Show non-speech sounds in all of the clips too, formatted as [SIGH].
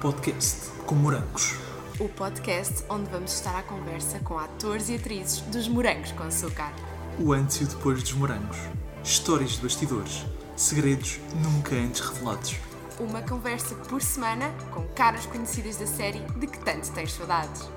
podcast com morangos. O podcast onde vamos estar à conversa com atores e atrizes dos Morangos com Açúcar. O antes e o depois dos morangos. Histórias de bastidores. Segredos nunca antes revelados. Uma conversa por semana com caras conhecidas da série de que tanto tens saudades.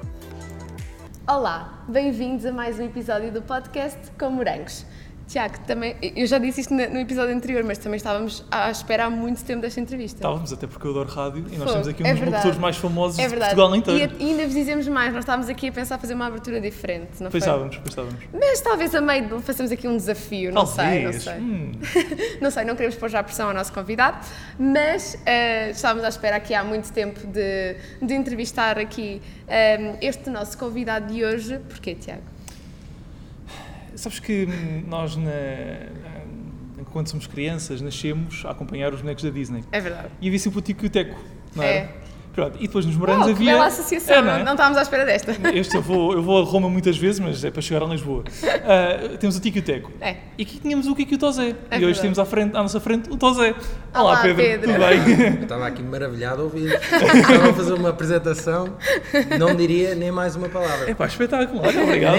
Olá, bem-vindos a mais um episódio do podcast com Morangos. Tiago, também, eu já disse isto no episódio anterior, mas também estávamos à espera há muito tempo desta entrevista. Estávamos, até porque eu adoro rádio e nós Fogo, temos aqui um é dos locutores mais famosos É de. Portugal inteiro. E, ainda vos dizemos mais, nós estávamos aqui a pensar fazer uma abertura diferente, não foi? Pensávamos, pensávamos. Mas talvez a meio de fazermos aqui um desafio, não sei, não Talvez. sei. Hum, [LAUGHS] Não sei, não queremos pôr já pressão ao nosso convidado, mas eh, estávamos à espera aqui há muito tempo de, de entrevistar aqui eh, este nosso convidado de hoje. Porquê, Tiago? Sabes que nós, na, quando somos crianças, nascemos a acompanhar os bonecos da Disney. É verdade. E havia sempre o Tico e o Teco, não É. Pronto, e depois nos morangos Oh, que havia... bela associação, É, não, é? não estávamos à espera desta. [LAUGHS] Este eu vou, eu vou a Roma muitas vezes, mas é para chegar a Lisboa. [LAUGHS] Ah, temos o Tico e o Teco. É. E aqui tínhamos o Kiko e o Tozé. e verdade. hoje temos à, frente, à nossa frente o Tozé. Olá, Olá, Pedro. Pedro. Tudo bem? [LAUGHS] Eu estava aqui maravilhado a ouvir. Estava a fazer uma apresentação, não diria nem mais uma palavra. É pá, espetáculo. Olha, obrigado.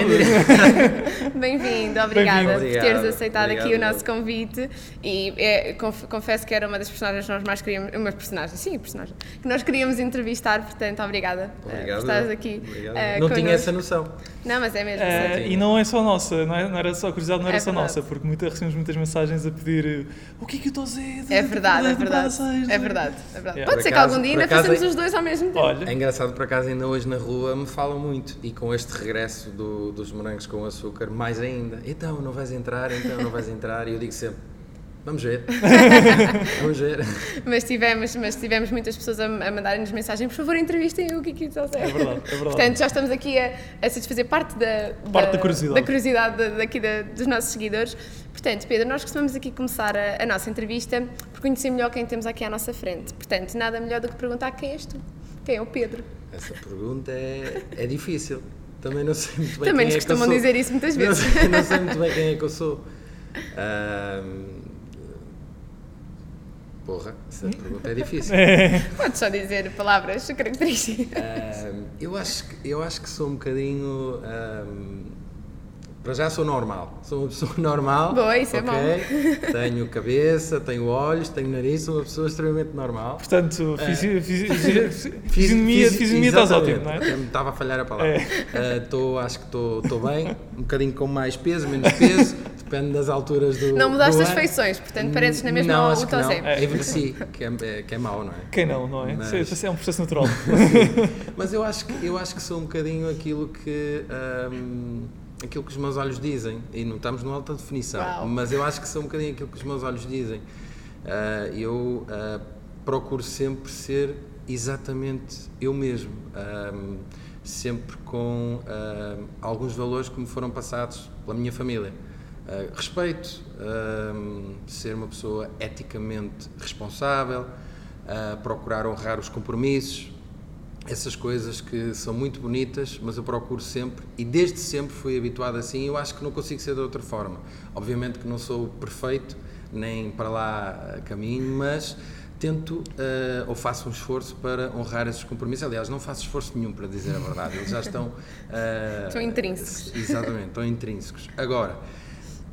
Bem-vindo, obrigada por Obrigado. teres aceitado Obrigado, aqui o nosso convite. E é, conf- confesso que era uma das personagens que nós mais queríamos. Uma personagem, sim, personagem. Que nós queríamos entrevistar, portanto, obrigada eh, por Obrigado. estares aqui. Obrigado. eh, não tinha essa noção. Não, mas é mesmo. Sério. e não é só nossa, não, é- não era só a curiosidade, não era É só verdade. nossa, porque muita, recebemos muitas mensagens a pedir o que é que o Tozé da- É da- verdade, da é verdade. É não verdade, é verdade. Yeah. Pode Por ser que acaso- algum dia por ainda façamos é- os dois ao mesmo tempo. Olha, É engraçado, por acaso, ainda hoje na rua me falam muito. E com este regresso do- dos morangos com açúcar, mais ainda. Então, não vais entrar, então, não vais entrar. E eu digo sempre, vamos ver. [LAUGHS] vamos ver. Mas tivemos, mas tivemos muitas pessoas a, a mandarem-nos mensagem, por favor, entrevistem o Kiki Tozé. É verdade, é verdade. Portanto, já estamos aqui a, a satisfazer parte da, Parte da curiosidade. da curiosidade da- daqui da- dos nossos seguidores. Portanto, Pedro, nós costumamos aqui começar a, a nossa entrevista por conhecer melhor quem temos aqui à nossa frente. Portanto, nada melhor do que perguntar quem és tu. Quem é o Pedro? Essa pergunta é, é difícil. Também não sei muito bem Também quem nos é que eu costumam sou. dizer isso muitas Não vezes. sei- Não sei muito bem quem é que eu sou. Porra, essa pergunta é difícil. [LAUGHS] Podes só dizer palavras características. Ahm, eu, acho que, eu acho que sou um bocadinho. Para já sou normal. Sou uma pessoa [LAUGHS] normal. Boa, isso é ok? bom. [LAUGHS] Tenho cabeça, tenho olhos, tenho nariz, sou uma pessoa extremamente normal. portanto, fisi, fisi, fisi, Fisi- fisionomia, fisi- fisionomia estás ótimo, não é? Estava a falhar a palavra. É. Ah, [LAUGHS] tô- acho que estou bem, um bocadinho com mais peso, menos peso, depende das alturas do. Não mudaste do as feições, portanto, pareces na mesma não, o acho que não. Tozé. É. Envelheci, que é, é, que é mau, não é? Quem não, não é? Mas- Isso é um processo natural. Mas eu acho que, eu acho que sou um bocadinho aquilo que. ahm, aquilo que os meus olhos dizem. E não estamos numa alta definição. Uau. Mas eu acho que sou um bocadinho aquilo que os meus olhos dizem. Ah, eu ah, procuro sempre ser exatamente eu mesmo. Ahm, sempre com alguns valores que me foram passados pela minha família. Ah, respeito, ser uma pessoa eticamente responsável, ah, procurar honrar os compromissos, essas coisas que são muito bonitas, mas eu procuro sempre e desde sempre fui habituado assim. Eu acho que não consigo ser de outra forma. Obviamente que não sou perfeito, nem para lá eh, caminho, mas tento eh, ou faço um esforço para honrar esses compromissos. Aliás, não faço esforço nenhum para dizer a verdade, eles já estão. [LAUGHS] eh, Estão intrínsecos. Exatamente, estão intrínsecos. Agora,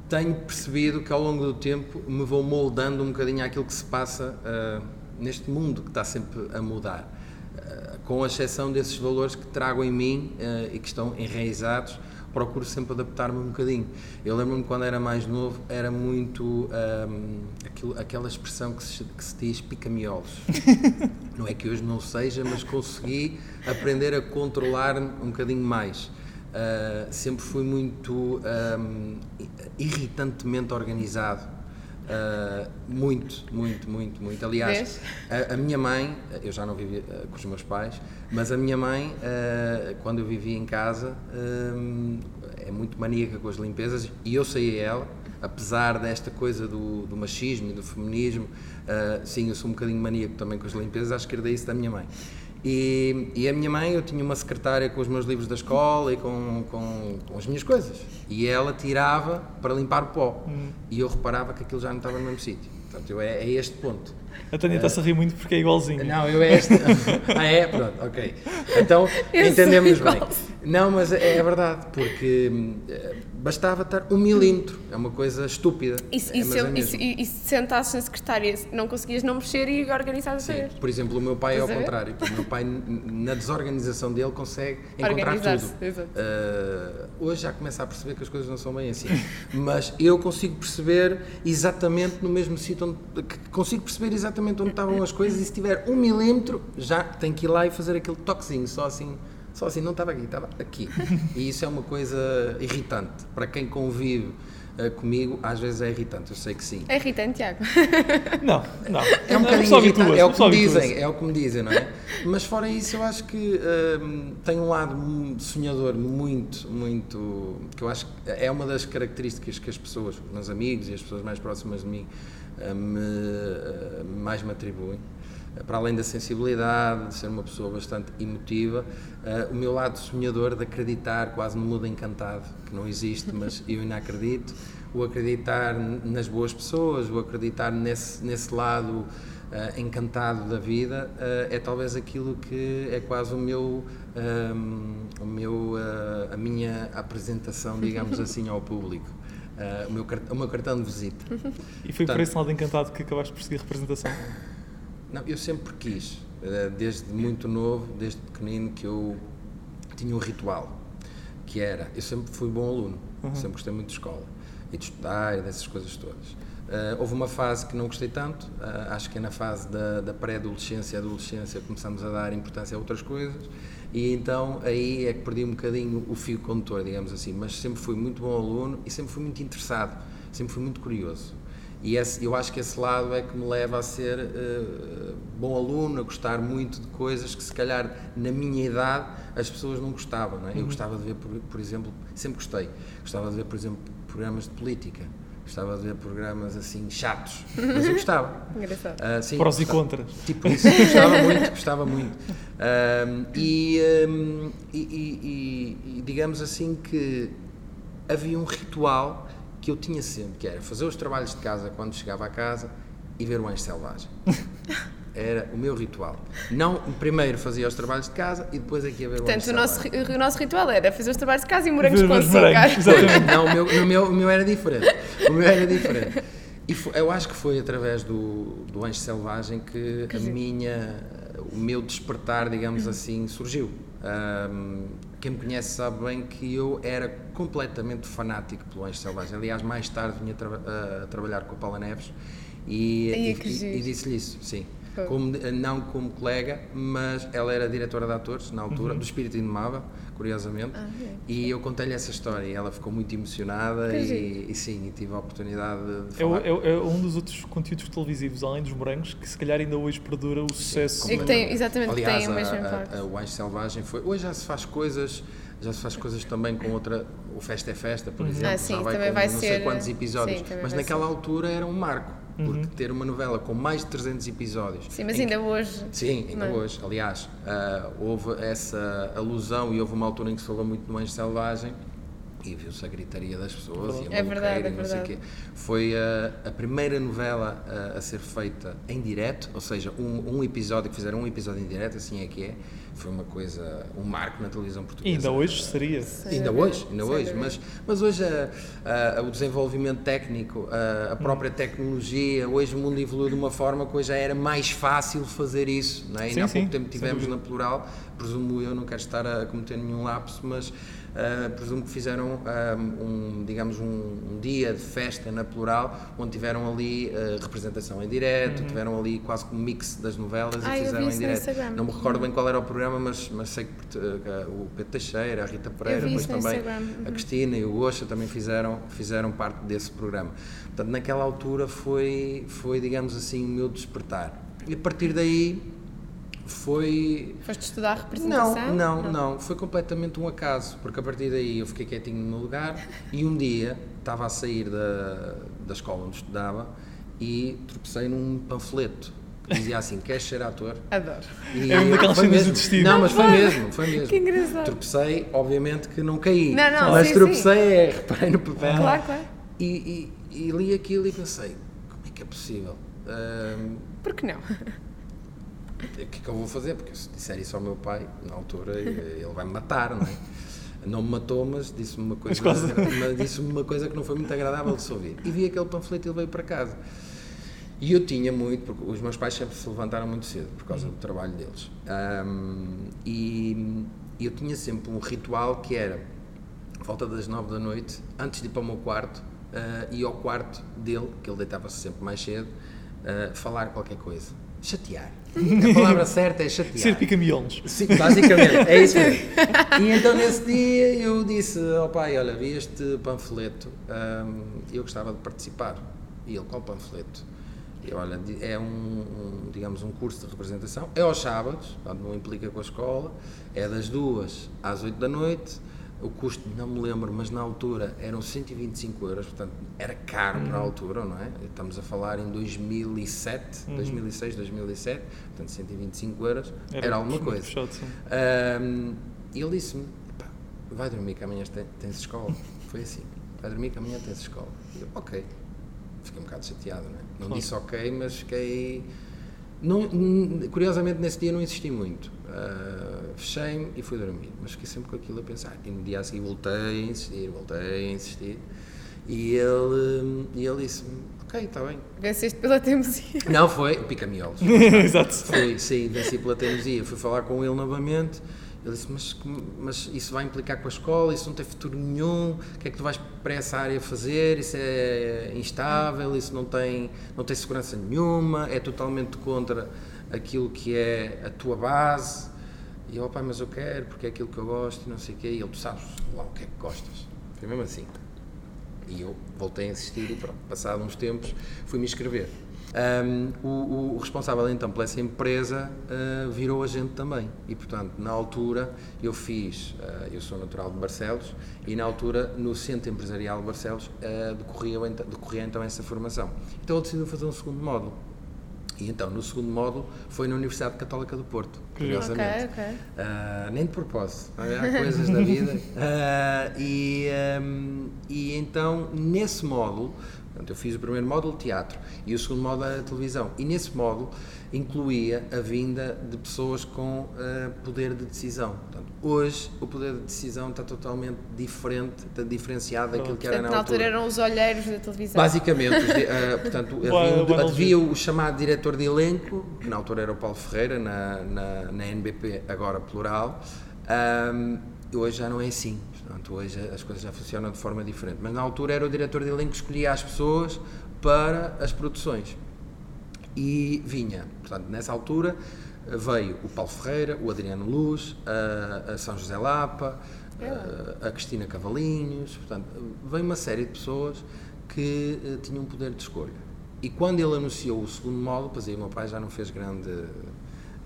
tenho percebido que ao longo do tempo me vou moldando um bocadinho àquilo que se passa ah, neste mundo que está sempre a mudar. Com exceção desses valores que trago em mim ah, e que estão enraizados, procuro sempre adaptar-me um bocadinho. Eu lembro-me quando era mais novo, era muito ahm, aquilo- aquela expressão que se, que se diz pica-miolos. [LAUGHS] não é que hoje não seja, mas consegui aprender a controlar um bocadinho mais. Uh, sempre fui muito um, irritantemente organizado. Uh, muito, muito, muito, muito. Aliás, a, a minha mãe, eu já não vivia uh, com os meus pais, mas a minha mãe, uh, quando eu vivia em casa, um, é muito maníaca com as limpezas e eu sei a ela, apesar desta coisa do, do machismo e do feminismo, sim, eu sou um bocadinho maníaco também com as limpezas, acho que herdei isso da minha mãe. E, e a minha mãe, eu tinha uma secretária com os meus livros da escola e com, com, com as minhas coisas. E ela tirava para limpar o pó. E eu reparava que aquilo já não estava no mesmo sítio. Portanto, eu, é, é este ponto. A Tânia está-se a rir muito porque é igualzinho. Não, eu é esta. [LAUGHS] ah, é? Pronto, ok. Então, [LAUGHS] Eu entendemos bem. Não, mas é, é verdade, porque hum, eh, bastava estar um milímetro. É uma coisa estúpida. E, se- É, e, se, é e, se, e, e se sentasses na secretária, não conseguias não mexer e organizar Sim, vez? por exemplo, o meu pai é ao contrário. O meu pai, na desorganização dele, consegue encontrar tudo. Uh, hoje já começa a perceber que as coisas não são bem assim. Mas eu consigo perceber exatamente no mesmo sítio onde. Consigo perceber exatamente onde estavam as coisas e se tiver um milímetro, já tenho que ir lá e fazer aquele toquezinho, só assim. Só assim, não estava aqui, estava aqui. E isso é uma coisa irritante. Para quem convive uh, comigo, às vezes é irritante, eu sei que sim. É irritante, Tiago. [LAUGHS] Não, não. É um Não, bocadinho irritante, é o que me dizem, é o que me dizem, não é? Mas fora isso, eu acho que hum, tem um lado sonhador muito, muito, que eu acho que é uma das características que as pessoas, os meus amigos e as pessoas mais próximas de mim, me, hum, mais me atribuem. Para além da sensibilidade, de ser uma pessoa bastante emotiva, eh, o meu lado sonhador de acreditar quase no mundo encantado, que não existe, mas [LAUGHS] eu ainda acredito, o acreditar nas boas pessoas, o acreditar nesse, nesse lado eh, encantado da vida, eh, é talvez aquilo que é quase o meu, ehm, o meu, eh, a minha apresentação, digamos [LAUGHS] assim, ao público. Eh, o, meu, o meu cartão de visita. [LAUGHS] E foi por Portanto- esse lado encantado que acabaste por seguir a representação. Não, eu sempre quis, eh, desde muito novo, desde pequenino, que eu tinha um ritual, que era, eu sempre fui bom aluno, sempre gostei muito de escola, e de estudar e dessas coisas todas. Eh, houve uma fase que não gostei tanto, eh, acho que é na fase da, da pré-adolescência e adolescência começamos a dar importância a outras coisas, e então aí é que perdi um bocadinho o fio condutor, digamos assim, mas sempre fui muito bom aluno e sempre fui muito interessado, sempre fui muito curioso. E esse- eu acho que esse lado é que me leva a ser eh, bom aluno, a gostar muito de coisas que se calhar na minha idade as pessoas não gostavam. Não é? Eu gostava de ver, por, por exemplo, sempre gostei, gostava de ver, por exemplo, programas de política, gostava de ver programas assim chatos, mas eu gostava. [LAUGHS] Engraçado. Ah, sim, Prós e gostava. contras. Tipo isso, gostava [LAUGHS] muito, gostava muito. Ahm, e, e- e- e- e digamos assim que havia um ritual que eu tinha sempre, que era fazer os trabalhos de casa quando chegava a casa e ver o Anjo Selvagem. [LAUGHS] Era o meu ritual. Não, primeiro fazia os trabalhos de casa e depois aqui ia ver o Portanto, o nosso, o nosso ritual era fazer os trabalhos de casa e morangos Ver com açúcar. [LAUGHS] exatamente. Não, o meu, no meu, o meu era diferente. O meu era diferente. E fo- eu acho que foi através do, do Anjo Selvagem que a minha, o meu despertar, digamos assim, surgiu. Ahm, quem me conhece sabe bem que eu era completamente fanático pelo Anjo Selvagem. Aliás, mais tarde vinha traba- a, trabalhar com a Paula Neves e, e- e- e disse-lhe isso, sim. Como, não como colega, mas ela era diretora de atores na altura, Uhum. do Espírito Indomável, curiosamente. Ah, é. E eu contei-lhe essa história e ela ficou muito emocionada e, e sim, e tive a oportunidade de, de É, falar. é é um dos outros conteúdos televisivos, além dos morangos, que se calhar ainda hoje perdura o sucesso. E que tem, exatamente, que Aliás, tem o mesmo a- impacto. a- o Anjo Selvagem foi. Hoje já se faz coisas, já se faz coisas também com outra. O Festa é Festa, por exemplo, Ah, sim, já vai também com vai não ser- sei quantos episódios. sim, mas naquela ser. altura era um marco, porque ter uma novela com mais de 300 episódios. Sim, mas ainda hoje. Sim, ainda Não é? hoje. Aliás, ah, houve essa alusão e houve uma altura em que se falou muito no Anjo Selvagem e viu-se a gritaria das pessoas e a É verdade, é e não sei o verdade. quê. Foi ah, a primeira novela ah, a ser feita em direto, ou seja, um, um episódio, que fizeram um episódio em direto, assim é que é. Foi uma coisa, um marco na televisão E portuguesa. ainda hoje seria. Ainda hoje, ainda Sem hoje, mas, mas hoje a- a- o desenvolvimento técnico, a, a própria tecnologia, hoje o mundo evoluiu de uma forma que hoje já era mais fácil fazer isso, não é? Sim, Ainda há sim, pouco tempo sem tivemos na plural, presumo eu, não quero estar a cometer nenhum lapso, mas ah, presumo que fizeram ah, um, digamos, um, um dia de festa na plural, onde tiveram ali ah, representação em direto, tiveram ali quase como um mix das novelas Ah, e fizeram em direto. Não me recordo bem qual era o programa, mas, mas sei que ah, o Pedro Teixeira, a Rita Pereira, depois no também Instagram. Uhum. a Cristina e o Gosha também fizeram, fizeram parte desse programa. Portanto, naquela altura foi, foi, digamos assim, o meu despertar. E a partir daí foi. Foste estudar representação? Não, não, não, foi completamente um acaso, porque a partir daí eu fiquei quietinho no meu lugar e um dia estava a sair da, da escola onde estudava e tropecei num panfleto que dizia assim: Queres ser ator? Adoro. E É uma daquelas cenas do destino. Não, mas foi mesmo, foi mesmo. Que engraçado. Tropecei, obviamente que não caí. Não, não, mas sim, tropecei, é, reparei no papel. Claro, claro. E, e- e li aquilo e pensei, como é que é possível? Ahm, Por que não? O que é que eu vou fazer? Porque se disser isso ao meu pai, na altura, [LAUGHS] ele vai me matar, não é? Não me matou, mas disse-me uma coisa, [LAUGHS] mas disse-me uma coisa que não foi muito agradável de se ouvir. E vi aquele panfleto e ele veio para casa. E eu tinha muito, porque os meus pais sempre se levantaram muito cedo por causa do trabalho deles. Ahm, e eu tinha sempre um ritual que era, volta das nove da noite, antes de ir para o meu quarto, ah, ir ao quarto dele, que ele deitava-se sempre mais cedo, ah, falar qualquer coisa. Chatear. A palavra certa é chatear. Ser pica-miolos. Sim, basicamente, é isso mesmo. [LAUGHS] E então nesse dia eu disse ao pai, olha, vi este panfleto e eu gostava de participar. E ele, qual panfleto? E olha, é um, um, digamos, um curso de representação, é aos sábados, portanto não implica com a escola, é das duas às oito da noite, o custo, não me lembro, mas na altura eram 125 euros, portanto era caro para a altura, não é? Estamos a falar em 2007, 2006, 2007, portanto 125 euros, era, alguma muito coisa. Ahm, E ele disse-me: "Pá, vai dormir que amanhã tens escola. Foi assim: vai dormir que amanhã tens escola. E eu, ok. Fiquei um bocado chateado, não é? Não Claro. disse ok, mas fiquei. Não, curiosamente, nesse dia não insisti muito. Ah, Fechei-me e fui dormir. Mas fiquei sempre com aquilo a pensar. E no dia a seguir voltei a insistir, voltei a insistir. E ele, e ele disse-me: ok, está bem. Venceste pela teimosia. Não, foi pica-miolos. [LAUGHS] Exato. Fui, sim, venci pela teimosia. Fui falar com ele novamente. Ele disse: mas, mas isso vai implicar com a escola? Isso não tem futuro nenhum? O que é que tu vais para essa área fazer? Isso é instável? Isso não tem, não tem segurança nenhuma? É totalmente contra aquilo que é a tua base? E eu, "Oh, pai, mas eu quero, porque é aquilo que eu gosto e não sei o quê. E ele: tu sabes lá o que é que gostas? Foi mesmo assim. E eu voltei a insistir e pronto, passado uns tempos fui-me inscrever. Ahm, o, o responsável então por essa empresa ah, virou agente também e portanto na altura eu fiz, ah, eu sou natural de Barcelos e na altura no Centro Empresarial de Barcelos ah, decorria, o ent- decorria então essa formação. Então ele decidiu fazer um segundo módulo e então no segundo módulo foi na Universidade Católica do Porto, curiosamente. Ok, ok. Ah, nem de propósito, é? há coisas da vida. [LAUGHS] Ah, e, ahm, e então, nesse módulo, portanto, eu fiz o primeiro módulo teatro e o segundo módulo era televisão. E nesse módulo incluía a vinda de pessoas com ah, poder de decisão. Portanto, hoje o poder de decisão está totalmente diferente, está diferenciado daquilo que era Portanto, na na altura eram os olheiros da televisão. Basicamente, ah, portanto, [LAUGHS] havia, havia o chamado diretor de elenco, que na altura era o Paulo Ferreira, na, na, na NBP, agora plural. Ahm, hoje já não é assim. Portanto, hoje as coisas já funcionam de forma diferente. Mas na altura era o diretor de elenco que escolhia as pessoas para as produções. E vinha, portanto, nessa altura veio o Paulo Ferreira, o Adriano Luz, a, a São José Lapa, a, a Cristina Cavalinhos, portanto, veio uma série de pessoas que eh, tinham poder de escolha. E quando ele anunciou o segundo módulo, pois aí o meu pai já não fez grande,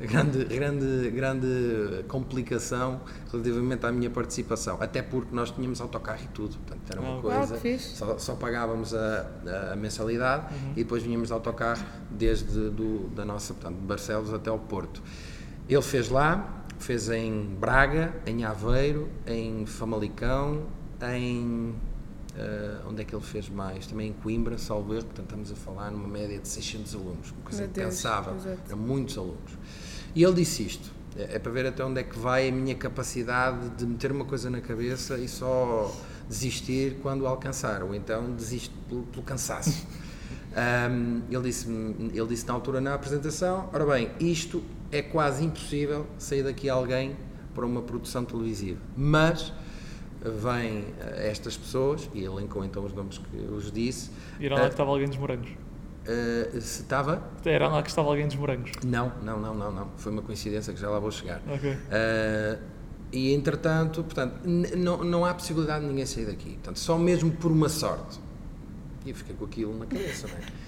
grande, grande, grande complicação relativamente à minha participação, até porque nós tínhamos autocarro e tudo, portanto era uma Ah, coisa, fixe. só, só pagávamos a, a mensalidade e depois vinhamos de autocarro desde do, da nossa, portanto, de Barcelos até ao Porto. Ele fez lá, fez em Braga, em Aveiro, em Famalicão, em eh, onde é que ele fez mais? Também em Coimbra, salvo erro, portanto estamos a falar numa média de 600 alunos, uma coisa Meu Deus, impensável, eram muitos alunos. E ele disse isto, é, é para ver até onde é que vai a minha capacidade de meter uma coisa na cabeça e só desistir quando alcançar, ou então desisto pelo, pelo cansaço. [LAUGHS] Ahm, ele, disse, ele disse na altura na apresentação, ora bem, isto é quase impossível sair daqui alguém para uma produção televisiva, mas vêm eh, estas pessoas, e elencou então os nomes que os disse, E era lá que estava alguém dos morangos. Eh, se estava... Era lá que estava alguém dos morangos. Não, não, não, não, não, foi uma coincidência que já lá vou chegar. Ok. Eh, e entretanto, portanto, não há possibilidade de ninguém sair daqui, portanto, só mesmo por uma sorte. E eu fiquei com aquilo na cabeça, não é?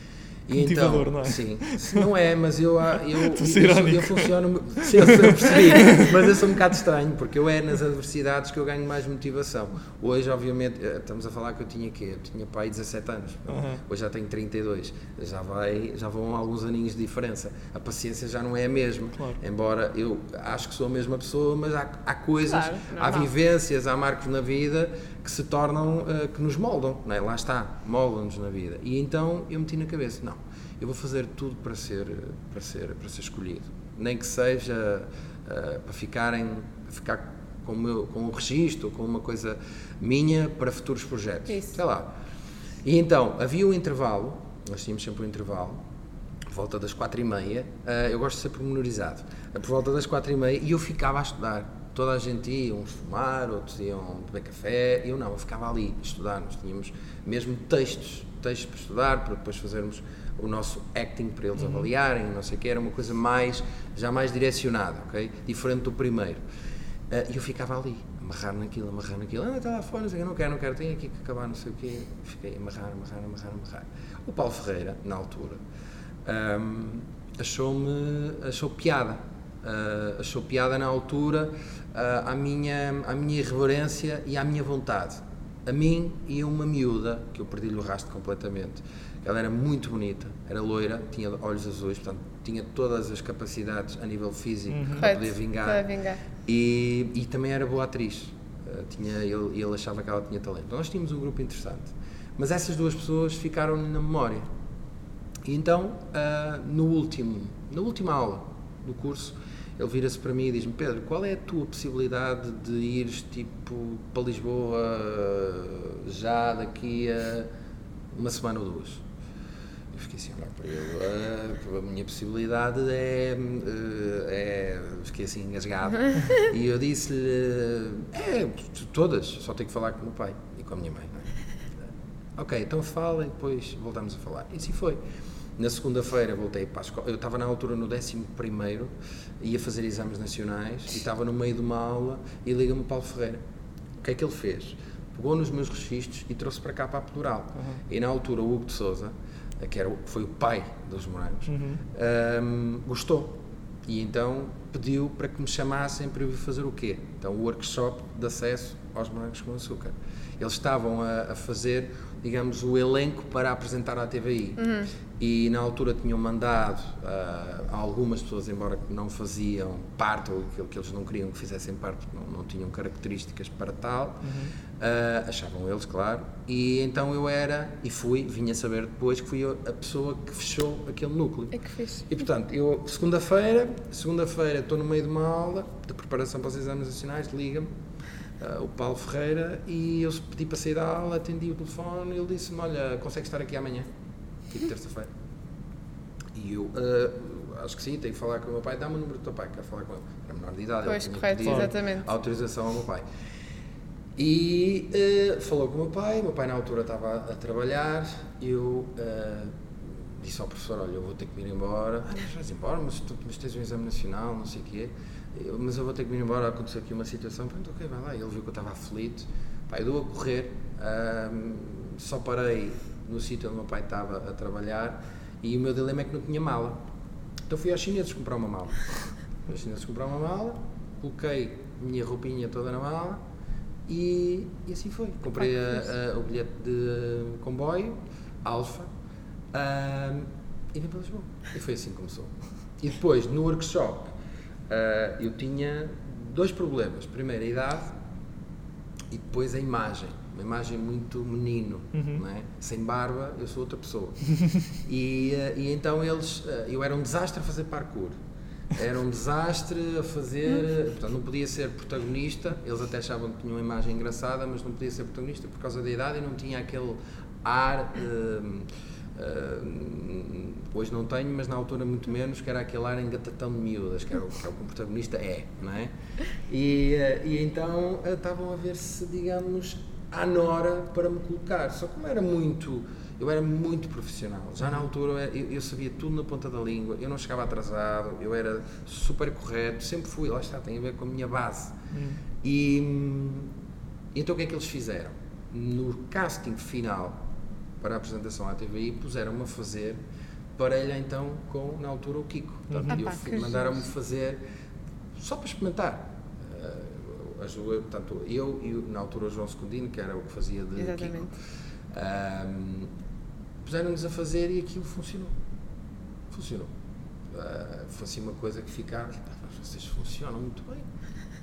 E Motivador, então, não é? Sim, não é, mas eu, ah, eu, [LAUGHS] eu, eu, funciono, sim, eu percebi, [LAUGHS] mas eu sou um bocado estranho, porque eu é nas adversidades que eu ganho mais motivação. Hoje, obviamente, eh, estamos a falar que eu tinha quê? Eu tinha pai 17 anos? Aham. hoje já tenho 32, já, vai, já vão alguns aninhos de diferença. A paciência já não é a mesma, Claro. embora eu acho que sou a mesma pessoa, mas há, há coisas, Claro, há vivências, há marcos na vida que se tornam, eh, que nos moldam, não é? lá está, moldam-nos na vida. E então eu meti na cabeça, não, eu vou fazer tudo para ser, para ser, para ser escolhido. Nem que seja uh, para ficarem, ficar com o, meu, com o registro, com uma coisa minha para futuros projetos. Isso. Sei lá. E então, havia um intervalo, nós tínhamos sempre um intervalo, por volta das quatro e meia, uh, eu gosto de ser pormenorizado, uh, por volta das quatro e meia, e eu ficava a estudar. Toda a gente ia, uns fumar, outros iam beber café, eu não, eu ficava ali a estudar, nós tínhamos mesmo textos, textos para estudar, para depois fazermos o nosso acting para eles avaliarem, não sei o que, era uma coisa mais, já mais direcionada, ok? Diferente do primeiro. Uh, e eu ficava ali, amarrar naquilo, amarrar naquilo. Ah, está lá fora, não sei não quero, não quero, tenho aqui que acabar, não sei o quê. Fiquei amarrar, amarrar, amarrar, amarrar. O Paulo Ferreira, na altura, um, achou-me, achou piada. Uh, achou piada na altura uh, à, minha, à minha irreverência e à minha vontade. A mim e a uma miúda, que eu perdi-lhe o rastro completamente. Ela era muito bonita, era loira, tinha olhos azuis, portanto, tinha todas as capacidades a nível físico Uhum. para poder vingar. para vingar. E, e também era boa atriz. Uh, tinha, ele, ele achava que ela tinha talento. Nós tínhamos um grupo interessante. Mas essas duas pessoas ficaram na memória. E então, uh, no último, na última aula do curso, ele vira-se para mim e diz-me: Pedro, qual é a tua possibilidade de ires tipo para Lisboa uh, já daqui a uma semana ou duas? Eu fiquei assim a olhar para ele. "Ah, a minha possibilidade é. eh, é fiquei assim engasgado. e eu disse-lhe: É, todas, só tenho que falar com o meu pai e com a minha mãe. É? Ok, então fala e depois voltamos a falar. E assim foi. Na segunda-feira voltei para a escola. Eu estava na altura no 11, ia fazer exames nacionais e estava no meio de uma aula e liga-me o Paulo Ferreira. O que é que ele fez? Pegou nos meus registros e trouxe para cá para a plural. E na altura o Hugo de Souza, que era, foi o pai dos morangos, hum, gostou. E então pediu para que me chamassem para eu vir fazer o quê? Então o workshop de acesso aos morangos com açúcar. Eles estavam a, a fazer, digamos, o elenco para apresentar à TVI. E na altura tinham mandado a algumas pessoas, embora não faziam parte, ou aquilo que eles não queriam que fizessem parte, porque não, não tinham características para tal, ah, achavam eles, claro. E então eu era, e fui, vinha saber depois, que fui a pessoa que fechou aquele núcleo. É que fixe. E portanto, eu segunda-feira, segunda-feira estou no meio de uma aula de preparação para os exames nacionais, liga-me ah, o Paulo Ferreira e eu pedi para sair da aula, atendi o telefone e ele disse-me, olha, consegue estar aqui amanhã? Tipo terça-feira. E eu, ah, acho que sim, tenho que falar com o meu pai, dá-me o número do teu pai, quero falar com ele. Era menor de idade, Pois, ele correto, exatamente. autorização ao meu pai. E eh, falou com o meu pai, o meu pai na altura estava a, a trabalhar, eu eh, disse ao professor, olha, eu vou ter que ir embora. Ah, mas vais embora, mas, tu, mas tens um exame nacional, não sei o quê. Eu, mas eu vou ter que me ir embora, aconteceu aqui uma situação. Pronto, ok, vai lá. Ele viu que eu estava aflito. Pai, eu dou a correr, só parei no sítio onde o meu pai estava a trabalhar e o meu dilema é que não tinha mala. Então fui aos chineses comprar uma mala. Fui aos chineses comprar uma mala, coloquei a minha roupinha toda na mala e, e assim foi. Comprei a- a- o bilhete de comboio, Alfa, ahm, e vim para Lisboa. E foi assim que começou. E depois, no workshop, ah, eu tinha dois problemas. Primeiro, a idade e depois a imagem. Uma imagem muito menino, não é? sem barba, eu sou outra pessoa. [LAUGHS] e, eh, e então eles, eh, eu era um desastre a fazer parkour. Era um desastre a fazer, portanto não podia ser protagonista, eles até achavam que tinha uma imagem engraçada, mas não podia ser protagonista por causa da idade e não tinha aquele ar, hum, hum, hoje não tenho, mas na altura muito menos, que era aquele ar engatatão de miúdas, que, era o, que é o que protagonista é, não é? E, eh, e então eh, estavam a ver se, digamos, à Nora para me colocar. Só como era muito, eu era muito profissional. Já na altura eu, eu- sabia tudo na ponta da língua, eu não chegava atrasado, eu era super correto, sempre fui, lá está, tem a ver com a minha base. E hum, então o que é que eles fizeram? No casting final para a apresentação à TVI, puseram-me a fazer parelha então com, na altura, o Kiko. Portanto, eu fui- que mandaram-me fazer só para experimentar. Eh, as duas- portanto, eu e na altura o João Secundino, que era o que fazia de Exatamente. Kiko, ahm, puseram-nos a fazer e aquilo funcionou. Funcionou. Ah, foi assim uma coisa que ficava, "Pá, mas vocês funcionam muito bem.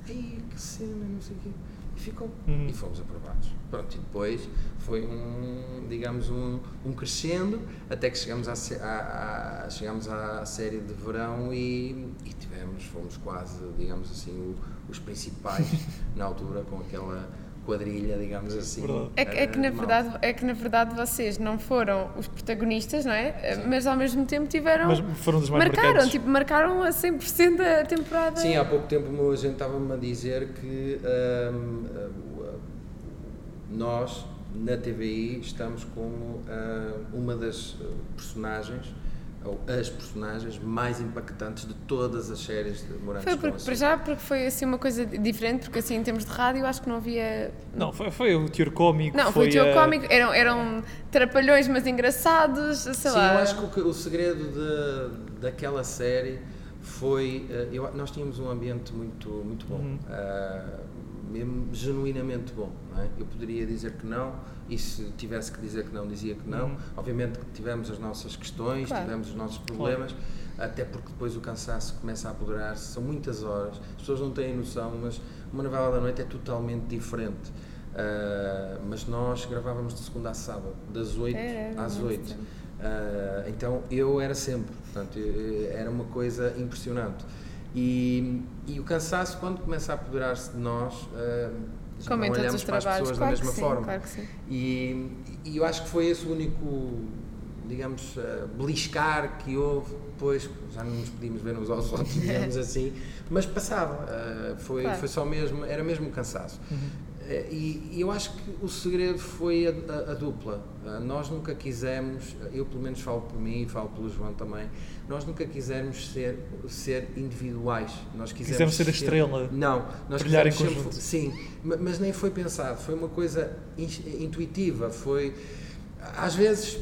Ai, que cena, não sei o quê. E ficou. Uhum. E fomos aprovados. Pronto, e depois foi um, digamos, um, um crescendo, até que chegamos à, à, à- chegamos à série de verão e, e tivemos, fomos quase, digamos assim, o- os principais [LAUGHS] na altura, com aquela quadrilha, digamos assim. É que, é que, na de verdade, é que na verdade vocês não foram os protagonistas, não é? Mas ao mesmo tempo tiveram. Mas foram dos mais marcaram, tipo, marcaram a 100% a temporada. Sim, há pouco tempo a gente estava-me a dizer que ahm, ah, nós, na TVI, estamos como ah, uma das personagens, ou as personagens mais impactantes de todas as séries de Morangos Foi com porque, Açúcar. para já porque foi assim uma coisa diferente, porque assim em termos de rádio eu acho que não havia. Não, foi, foi o teor cómico. Não, foi, o teu a- cómico, eram, eram trapalhões, mas engraçados, sei Sim, lá. eu acho que o, que- o segredo de- daquela série foi. eh, eu- nós tínhamos um ambiente muito, muito bom, Uhum. ah, mesmo genuinamente bom. não é? Eu poderia dizer que não, e se tivesse que dizer que não, dizia que não. Uhum. Obviamente que tivemos as nossas questões, Claro. tivemos os nossos problemas, até porque depois o cansaço começa a apoderar-se. São muitas horas, as pessoas não têm noção, mas uma novela da noite é totalmente diferente. Ah, mas nós gravávamos de segunda a sábado, das 8 Era, às muito 8. tempo. Ah, então eu era sempre, portanto, era uma coisa impressionante. E, e o cansaço, quando começa a apoderar-se de nós, ah, já Como não em todos olhamos os para as pessoas claro da mesma sim, forma. claro que sim. E, e eu acho que foi esse o único, digamos, ah, beliscar que houve. Depois já não nos podíamos ver uns aos [LAUGHS] outros, digamos [LAUGHS] assim, mas passava. ah, foi, Claro. foi só mesmo, era mesmo cansaço. Eh, E, e eu acho que o segredo foi a, a- a dupla. Ah, nós nunca quisemos, eu pelo menos falo por mim e falo pelo João também, nós nunca quisemos ser, ser individuais. Nós quisemos Quisemos ser a estrela, Não, nós brilhar em sempre- conjunto. sim, ma- mas nem foi pensado, foi uma coisa in- intuitiva. Foi. Às vezes.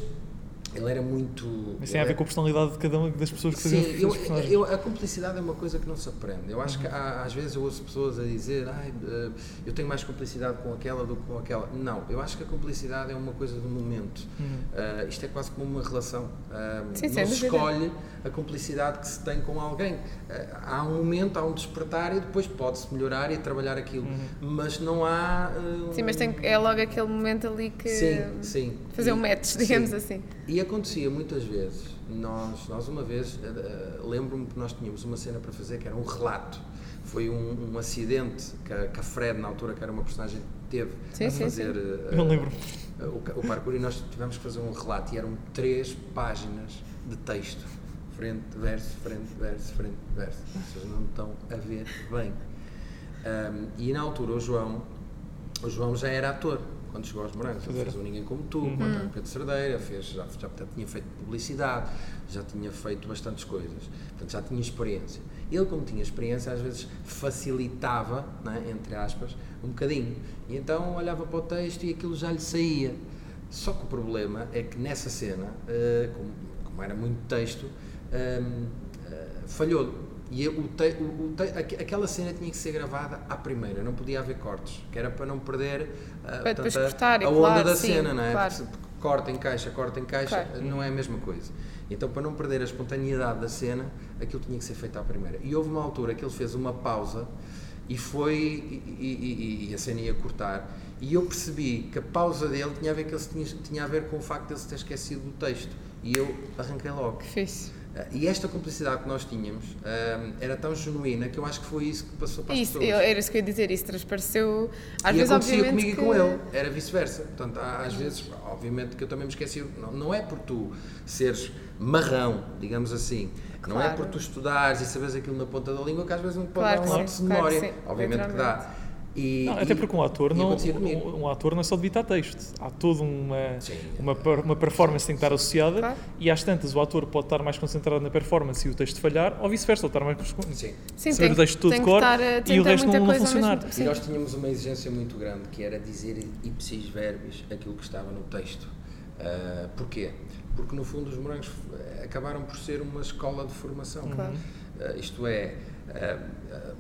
Ele era muito. Isso tem a ver com a personalidade de cada uma das pessoas que faziam Sim, os eu, eu- a cumplicidade é uma coisa que não se aprende. Eu acho que Uhum. há- às vezes eu ouço pessoas a dizer Ai, eh, eu tenho mais cumplicidade com aquela do que com aquela. Não, eu acho que a cumplicidade é uma coisa do momento. Uhum. Eh, isto é quase como uma relação. Eh, Sim, não se escolhe a cumplicidade que se tem com alguém. Eh, há um momento, há um despertar e depois pode-se melhorar e trabalhar aquilo. Uhum. Mas não há. Sim, mas tem, é logo aquele momento ali que. Sim, sim. Fazer E- um match, digamos sim. assim. E acontecia muitas vezes, nós, nós uma vez, eh, lembro-me que nós tínhamos uma cena para fazer que era um relato. Foi um, um acidente que a, que a Fred, na altura, que era uma personagem, teve Sim, a sim, fazer eh, Eu lembro. eh, o, o parkour e nós tivemos que fazer um relato e eram três páginas de texto. Frente, verso, frente, verso, frente, verso. Vocês não estão a ver bem. Ahm, e na altura o João, o João já era ator quando chegou aos Morangos. Ele fez o Ninguém Como Tu, com o António Pedro Cerdeira, fez, já, já portanto, tinha feito publicidade, já tinha feito bastantes coisas, portanto já tinha experiência. Ele, como tinha experiência, às vezes facilitava, né, entre aspas, um bocadinho. E então olhava para o texto e aquilo já lhe saía. Só que o problema é que nessa cena, eh, como, como era muito texto, ehm, eh, falhou. E o te, o, te, aqu- aquela cena tinha que ser gravada à primeira, não podia haver cortes, que era para não perder ah, Para portanto, a- cortar, a, onda claro, da sim, cena, não é? claro. Porque corta, encaixa, corta, encaixa, Claro. não é a mesma coisa. Então, para não perder a espontaneidade da cena, aquilo tinha que ser feito à primeira. E houve uma altura que ele fez uma pausa e foi. e, e- e- e a cena ia cortar. E eu percebi que a pausa dele tinha a ver, que ele tinha, tinha a ver com o facto de ele se ter esquecido do texto. E eu arranquei logo. Que fixe. E esta cumplicidade que nós tínhamos ah, era tão genuína que eu acho que foi isso que passou para as Isso, pessoas. eu- era isso que eu ia dizer, isso transpareceu. Às e vezes, acontecia comigo e que... com ele, era vice-versa. Portanto, há- às vezes, obviamente que eu também me esqueci, não, não é por tu seres marrão, digamos assim, não é Claro. por tu estudares e saberes aquilo na ponta da língua que às vezes não pode Claro dar um lapso de claro memória. sim, obviamente que dá. E, Não, até e- porque um ator não, um, um ator não é só debitar texto. Há toda uma, Sim. uma, uma performance que tem que estar associada Claro. e às tantas o ator pode estar mais concentrado na performance e o texto falhar, ou vice-versa, estar mais Sim. Sim, saber tem o texto todo de cor a- e o resto não, não funcionar. E nós tínhamos uma exigência muito grande que era dizer ipsis verbis aquilo que estava no texto. Ah, porquê? Porque no fundo os morangos eh, acabaram por ser uma escola de formação. Claro. Ah, isto é, ah, ah,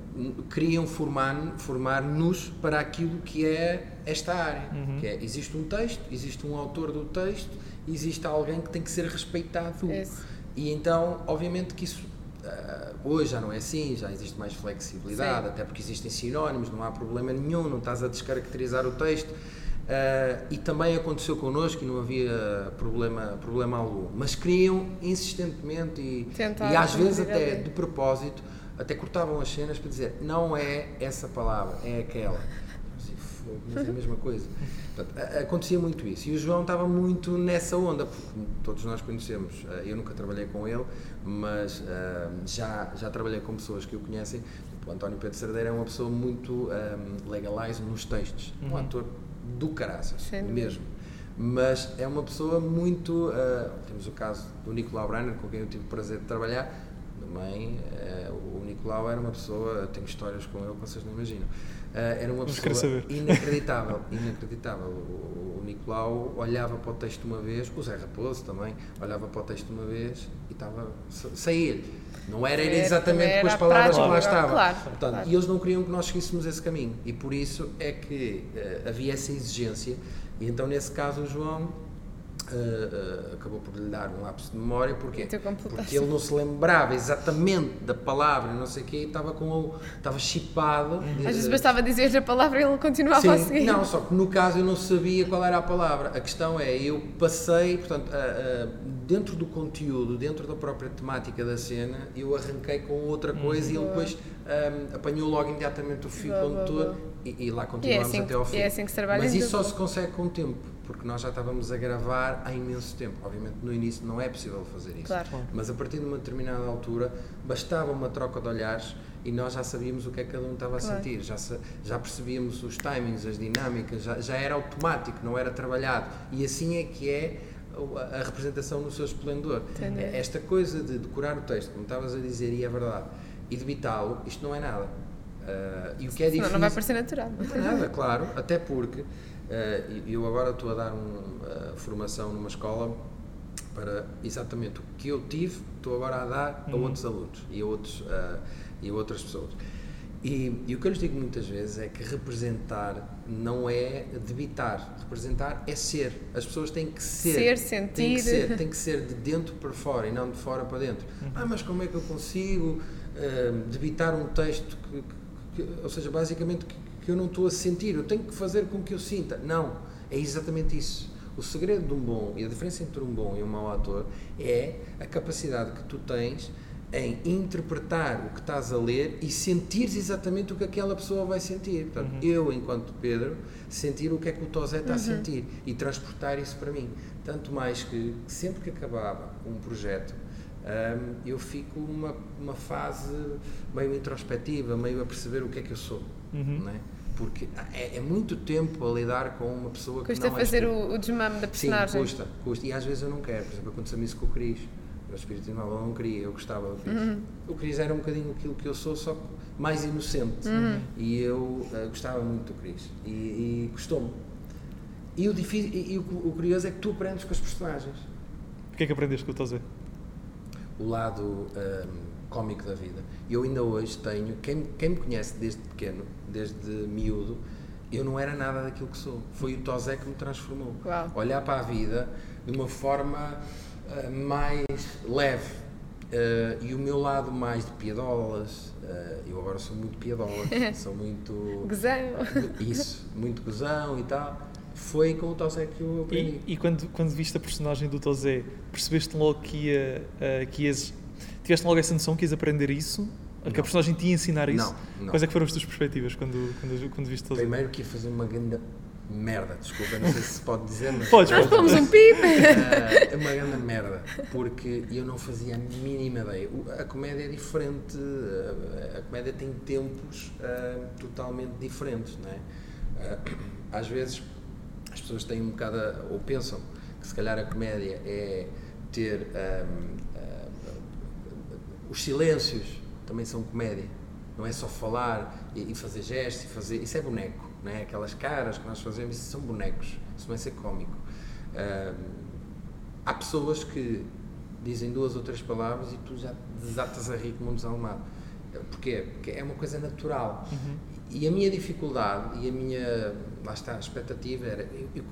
queriam formar- formar-nos para aquilo que é esta área. Que é, existe um texto, existe um autor do texto, existe alguém que tem que ser respeitado. Esse. E então, obviamente que isso Uh, hoje já não é assim, já existe mais flexibilidade, Sim. até porque existem sinónimos, não há problema nenhum, não estás a descaracterizar o texto. Uh, e também aconteceu connosco e não havia problema, problema algum. Mas queriam insistentemente e, Tentar e às vezes até ali. de propósito, até cortavam as cenas para dizer não é essa palavra, é aquela. Assim, "Fogo, Mas é a mesma coisa. Portanto, acontecia muito isso. E o João estava muito nessa onda, porque todos nós conhecemos. eh, Eu nunca trabalhei com ele, mas eh, já, já trabalhei com pessoas que o conhecem. O António Pedro Cerdeira é uma pessoa muito um, legalize nos textos. Um ator do caraças, mesmo. Mas é uma pessoa muito. eh, temos o caso do Nicolau Breiner, com quem eu tive o prazer de trabalhar. Também, eh, o Nicolau era uma pessoa. Tenho histórias com ele que vocês não imaginam. Eh, era uma Vamos pessoa saber. inacreditável. [LAUGHS] inacreditável. O, o Nicolau olhava para o texto uma vez, o Zé Raposo também, olhava para o texto uma vez e estava. sa- saía-lhe. Não era, exatamente era com as palavras que lá estavam. claro, Portanto, claro. E eles não queriam que nós seguíssemos esse caminho. E por isso é que eh, havia essa exigência. E então, nesse caso, o João eh, eh, acabou por lhe dar um lapso de memória. Porquê? Então. Porque ele não se lembrava exatamente da palavra, e não sei o quê, e estava, com o, estava chipado. Às vezes bastava dizer a palavra e ele continuava Sim, a seguir. não, só que no caso eu não sabia qual era a palavra. A questão é, eu passei, portanto, a- a- dentro do conteúdo, dentro da própria temática da cena, eu arranquei com outra coisa e ele depois ahm, apanhou logo imediatamente o fio Boa, condutor boa. e, e lá continuamos assim até ao fim. é assim que se trabalha Mas isso só se consegue com o tempo, porque nós já estávamos a gravar há imenso tempo. Obviamente no início não é possível fazer isso. Claro. Mas a partir de uma determinada altura bastava uma troca de olhares e nós já sabíamos o que é que cada um estava a Claro. sentir, já, já percebíamos os timings, as dinâmicas, já, já era automático, não era trabalhado. E assim é que é a, a representação no seu esplendor. Entendi. É- Esta coisa de decorar o texto, como estavas a dizer, e é verdade, e debitá-lo, isto não é nada. Ah, e o que é difícil. não vai parecer natural. Não é nada, claro, até porque eh, eu agora estou a dar uma formação numa escola para exatamente o que eu tive, estou agora a dar a outros alunos e a, outros, eh, e a outras pessoas. E, e o que eu lhes digo muitas vezes é que representar não é debitar, representar é ser. As pessoas têm que ser. Ser, Tem que sentir. ser, tem que ser de dentro para fora e não de fora para dentro. Ah, mas como é que eu consigo eh, debitar um texto que, que- que- ou seja, basicamente que, que eu não estou a sentir, eu tenho que fazer com que eu sinta. Não, é exatamente isso. O segredo de um bom e a diferença entre um bom e um mau ator é a capacidade que tu tens em interpretar o que estás a ler e sentires exatamente o que aquela pessoa vai sentir. Portanto, eu, enquanto Pedro, sentir o que é que o Tosé está a sentir e transportar isso para mim. Tanto mais que sempre que acabava um projeto, hum, eu fico numa uma fase meio introspectiva, meio a perceber o que é que eu sou. Não é? Porque é, é muito tempo a lidar com uma pessoa que Custa não és fazer o, o desmame da Sim, personagem. custa, custa. E às vezes eu não quero. Por exemplo, aconteceu-me isso com o Cris. O espírito novo eu não queria, eu gostava do Cris. Uhum. O Cris era um bocadinho aquilo que eu sou, só que mais inocente. Uhum. E eu eh, gostava muito do Cris. E, e gostou-me. E, o, difícil, e, e o, o curioso é que tu aprendes com os personagens. O que é que aprendeste com o Tozé? O lado hum, cómico da vida. Eu ainda hoje tenho, quem, quem me conhece desde pequeno, desde miúdo, eu não era nada daquilo que sou. Foi o Tosé que me transformou. Uau. Olhar para a vida de uma forma ah, mais leve. Ah, e o meu lado mais de piadolas, ah, eu agora sou muito piadola, [LAUGHS] sou muito. Gozão. [LAUGHS] Isso, muito gozão e tal. Foi com o Tosé que eu aprendi. E, e quando, quando viste a personagem do Tozé, percebeste logo que, ia, que ias. Tiveste logo essa noção que ias aprender isso? Que a Não. personagem te ia ensinar isso? Não, não. Quais é que foram as tuas perspectivas quando, quando, quando viste Tozé? Primeiro que ia fazer uma grande merda, desculpa, não sei se se pode dizer, mas. Podes, Nós pomos um pip. É uma grande merda, porque eu não fazia a mínima ideia. A comédia é diferente, a, comédia tem tempos ah, totalmente diferentes, não é? Ah, às vezes as pessoas têm um bocado, ou pensam que se calhar a comédia é ter ah, ah, os silêncios também são comédia. Não é só falar e, e fazer gestos e fazer. Isso é boneco, não é? Aquelas caras que nós fazemos, isso são bonecos. Isso não é ser cómico. Há pessoas que dizem duas ou três palavras e tu já desatas a rir como um desalmado. Porquê? Porque é uma coisa natural. E a minha dificuldade e a minha, lá está, a expectativa era, eu, eu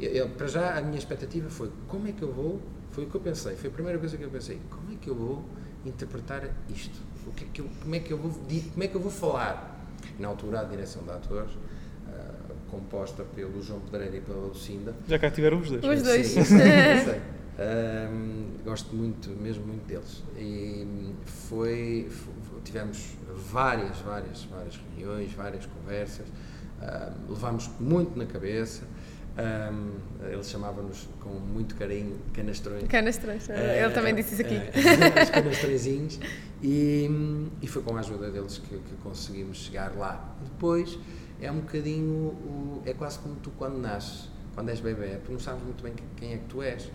eu- eu- para já a minha expectativa foi, como é que eu vou, foi o que eu pensei, foi a primeira coisa que eu pensei, como é que eu vou interpretar isto? O que é que eu, como, é que eu vou, como é que eu vou falar? Na altura, a direção de atores, uh, composta pelo João Pedreira e pela Lucinda. Já cá tiveram os dois. Os dois. Sim, sei. Um, [LAUGHS] gosto muito, mesmo muito deles. E foi, foi, tivemos várias, várias, várias reuniões, várias conversas, um, levámos muito na cabeça. Um, ele chamava-nos com muito carinho canastrões. Canastrões, ele também eh, disse isso aqui. Uh, os [LAUGHS] canastrõezinhos. E, e foi com a ajuda deles que, que conseguimos chegar lá. Depois é um bocadinho, é quase como tu quando nasces, quando és bebê, tu não sabes muito bem quem é que tu és.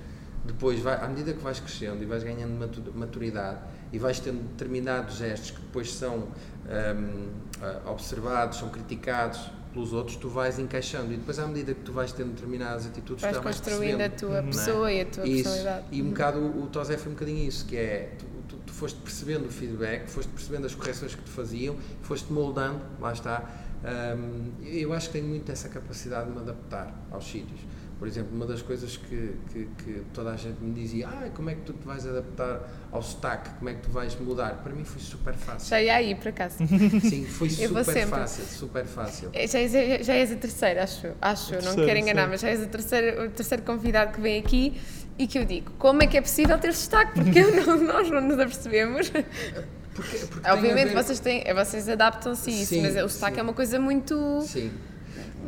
Depois, vai, à medida que vais crescendo e vais ganhando maturidade e vais tendo determinados gestos que depois são um, ah, observados, são criticados pelos outros, tu vais encaixando e depois à medida que tu vais tendo determinadas atitudes, vais construindo a tua pessoa é? e a tua isso. personalidade. E um bocado o, o Tosé foi um bocadinho isso, que é tu, tu, tu, foste percebendo o feedback, foste percebendo as correções que te faziam, foste moldando, lá está. Um, eu acho que tenho muito essa capacidade de me adaptar aos sítios. Por exemplo, uma das coisas que, que, que, toda a gente me dizia, ah, como é que tu te vais adaptar ao sotaque, como é que tu vais mudar? Para mim foi super fácil. Já ia aí, por acaso. [LAUGHS] Sim, foi super fácil, super fácil. É, já és, já és a terceira, acho, acho não quero enganar, sim. mas já és a terceira, o terceiro convidado que vem aqui e que eu digo, como é que é possível ter sotaque? Porque não, [LAUGHS] nós não nos apercebemos. Porque, porque Obviamente ver... vocês, têm, vocês adaptam-se a isso, sim, mas o sotaque sim. é uma coisa muito... Sim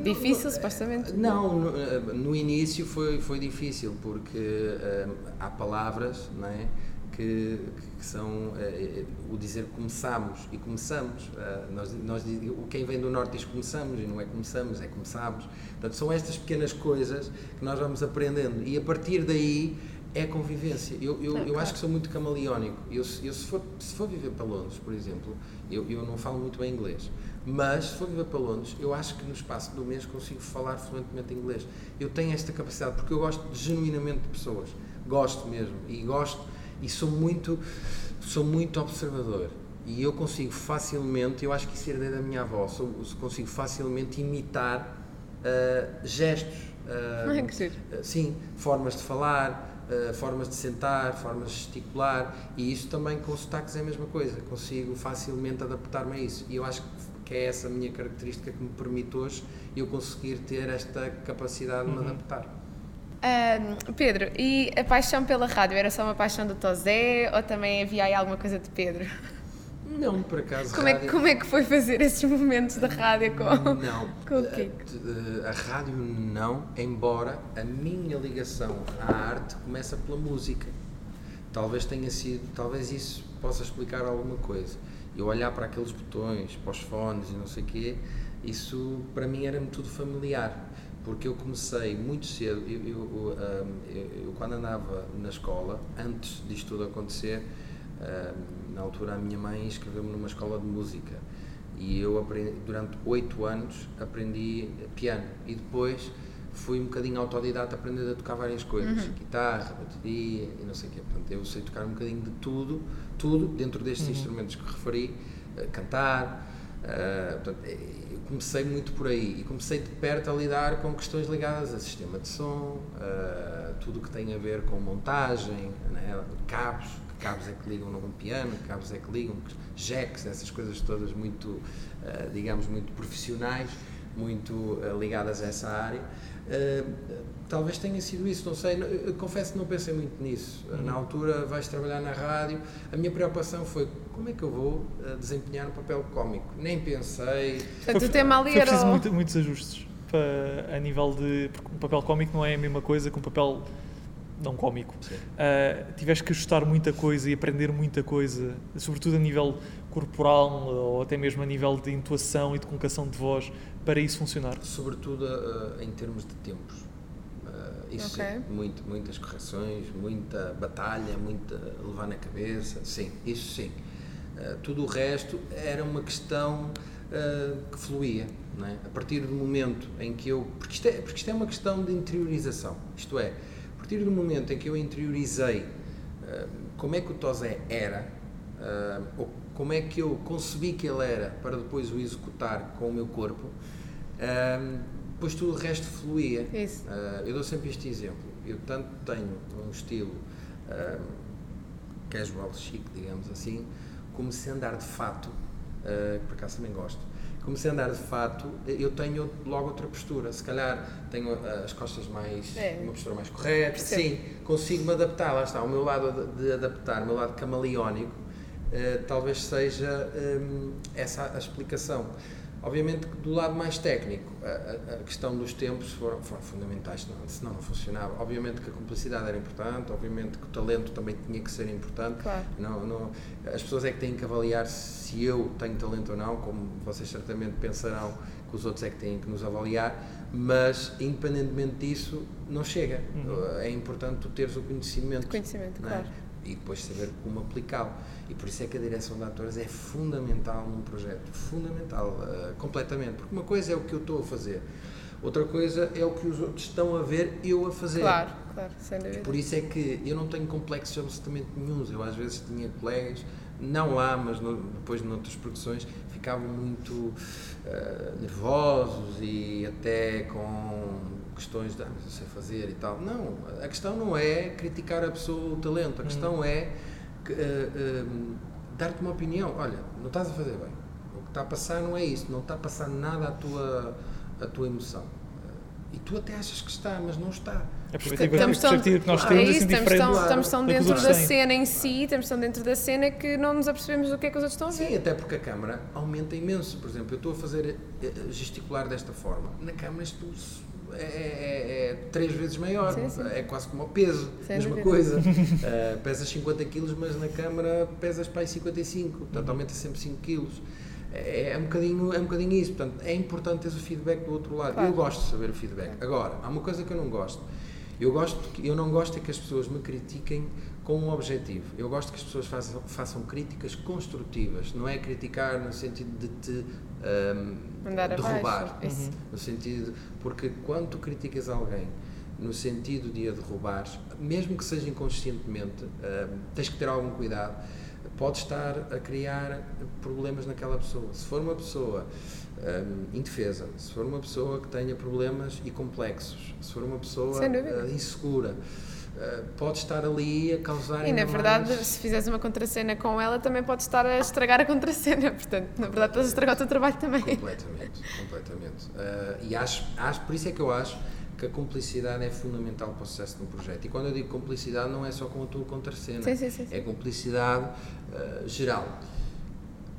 Difícil, supostamente? Não, no, eh, no, início foi, foi difícil, porque uh, há palavras não é, que, que são uh, o dizer começamos e começamos. Uh, nós, nós, quem vem do Norte diz começamos e não é começamos, é começamos. Portanto, são estas pequenas coisas que nós vamos aprendendo e a partir daí é convivência. Eu, eu, eu acho que sou muito camaleónico. Eu, eu se, for, se for viver para Londres, por exemplo, eu, eu não falo muito bem inglês mas, se for viver para Londres, eu acho que no espaço do mês consigo falar fluentemente inglês. Eu tenho esta capacidade, porque eu gosto genuinamente de pessoas. Gosto mesmo. E gosto, e sou muito, sou muito observador. E eu consigo facilmente, eu acho que isso herdei da minha avó, sou, consigo facilmente imitar uh, gestos. [LAUGHS] Uh, sim, formas de falar, Uh, formas de sentar, formas de gesticular e isso também com sotaques é a mesma coisa, consigo facilmente adaptar-me a isso e eu acho que é essa minha característica que me permite hoje eu conseguir ter esta capacidade de me uhum. adaptar. Um, Pedro, e a paixão pela rádio era só uma paixão do Tozé ou também havia aí alguma coisa de Pedro? Não, por acaso. Como, rádio... é, como é que foi fazer esses momentos da rádio com, não, com o Kiko? A, a, rádio não, embora a minha ligação à arte começa pela música. Talvez tenha sido, talvez isso possa explicar alguma coisa eu olhar para aqueles botões, para os fones e não sei o quê, isso para mim era-me tudo familiar, porque eu comecei muito cedo, eu, eu, eu, eu quando andava na escola, antes disto tudo acontecer, na altura a minha mãe escreveu-me numa escola de música e eu aprendi, durante oito anos aprendi piano e depois fui um bocadinho autodidata aprendendo a tocar várias coisas, uhum. guitarra, bateria e não sei o quê. Portanto, eu sei tocar um bocadinho de tudo, tudo dentro destes uhum. instrumentos que referi, uh, cantar. Uh, portanto, eh, eu comecei muito por aí e comecei de perto a lidar com questões ligadas a sistema de som, uh, tudo o que tem a ver com montagem, né, cabos, cabos é que ligam num piano, cabos é que ligam, jacks, essas coisas todas muito, digamos, muito profissionais, muito ligadas a essa área. Uh, talvez tenha sido isso, não sei. Eu confesso que não pensei muito nisso. Uhum. Na altura, vais trabalhar na rádio. A minha preocupação foi como é que eu vou desempenhar um papel cómico. Nem pensei. Portanto, o tema ali era. preciso muito, muitos ajustes para, a nível de. Porque um papel cómico não é a mesma coisa que um papel não cómico. Uh, tiveste que ajustar muita coisa e aprender muita coisa, sobretudo a nível corporal ou até mesmo a nível de intuação e de colocação de voz, para isso funcionar? Sobretudo uh, em termos de tempos. Uh, isso okay. sim, muito, muitas correções, muita batalha, muita levar na cabeça, sim, isso sim. Uh, tudo o resto era uma questão que fluía, é? A partir do momento em que eu. Porque isto, é, porque isto é uma questão de interiorização, isto é, partir do momento em que eu interiorizei como é que o Tosé era, ou como é que eu concebi que ele era para depois o executar com o meu corpo, um, depois tudo o resto fluía. Uh, eu dou sempre este exemplo. Eu tanto tenho um estilo casual, chique, digamos assim, comecei a andar de fato, uh, por acaso também gosto, comecei a andar de fato, eu tenho logo outra postura. Se calhar tenho as costas mais. É. uma postura mais correta. Sim, consigo-me adaptar. Lá está, o meu lado de adaptar, o meu lado camaleónico, uh, talvez seja um, essa a explicação. Obviamente que do lado mais técnico, a, a questão dos tempos foram, foram fundamentais, senão, senão, não funcionava. Obviamente que a cumplicidade era importante, obviamente que o talento também tinha que ser importante. Claro. Não, não, as pessoas é que têm que avaliar se eu tenho talento ou não, como vocês certamente pensarão que os outros é que têm que nos avaliar, mas independentemente disso, não chega. Uhum. É importante tu teres o conhecimento. Conhecimento, é? claro. E depois saber como aplicá-lo. E por isso é que a direção de atores é fundamental num projeto, fundamental, uh, completamente. Porque uma coisa é o que eu estou a fazer, outra coisa é o que os outros estão a ver eu a fazer. Claro, claro, sem dúvida. E por isso é que eu não tenho complexos absolutamente nenhum. Eu às vezes tinha colegas, não lá, mas no, depois noutras produções, ficavam muito uh, nervosos e até com questões de ah, mas eu sei fazer e tal. Não, a questão não é criticar a pessoa, o talento, a questão hum. é uh, uh, dar-te uma opinião. Olha, não estás a fazer bem. O que está a passar não é isso, não está a passar nada à tua, à tua emoção. E tu até achas que está, mas não está. É porque estamos tão, que nós temos, é isso, assim, estamos tão, estamos tão dentro da cena em si, estamos tão dentro da cena que não nos apercebemos do que é que os outros estão a ver. Sim, até porque a câmara aumenta imenso. Por exemplo, eu estou a fazer eh, gesticular desta forma. Na câmara isto é, é, é, três vezes maior, sim, sim. é quase como o peso, Sem mesma dúvida. coisa. uh, [LAUGHS] pesas 50 kg, mas na câmara pesas para aí 55, portanto aumenta sempre 5 kg. É, é, um bocadinho, é um bocadinho isso, portanto é importante ter o feedback do outro lado. Claro. Eu gosto de saber o feedback. Agora, há uma coisa que eu não gosto. Eu, gosto, eu não gosto é que as pessoas me critiquem com um objetivo. Eu gosto que as pessoas façam, façam críticas construtivas, não é criticar no sentido de te um, derrubar. Uhum. No sentido, porque quando tu criticas alguém no sentido de a derrubar, mesmo que seja inconscientemente, um, tens que ter algum cuidado. Pode estar a criar problemas naquela pessoa. Se for uma pessoa um, indefesa, se for uma pessoa que tenha problemas e complexos, se for uma pessoa uh, insegura, Uh, pode estar ali a causar. E na verdade, mais... se fizeres uma contracena com ela, também pode estar a estragar a contracena. [LAUGHS] Portanto, na verdade, estás a estragar o teu trabalho também. Completamente, completamente. Uh, e acho, acho, por isso é que eu acho que a cumplicidade é fundamental para o sucesso de um projeto. E quando eu digo cumplicidade, não é só com a tua contracena, sim, sim, sim, é cumplicidade uh, geral.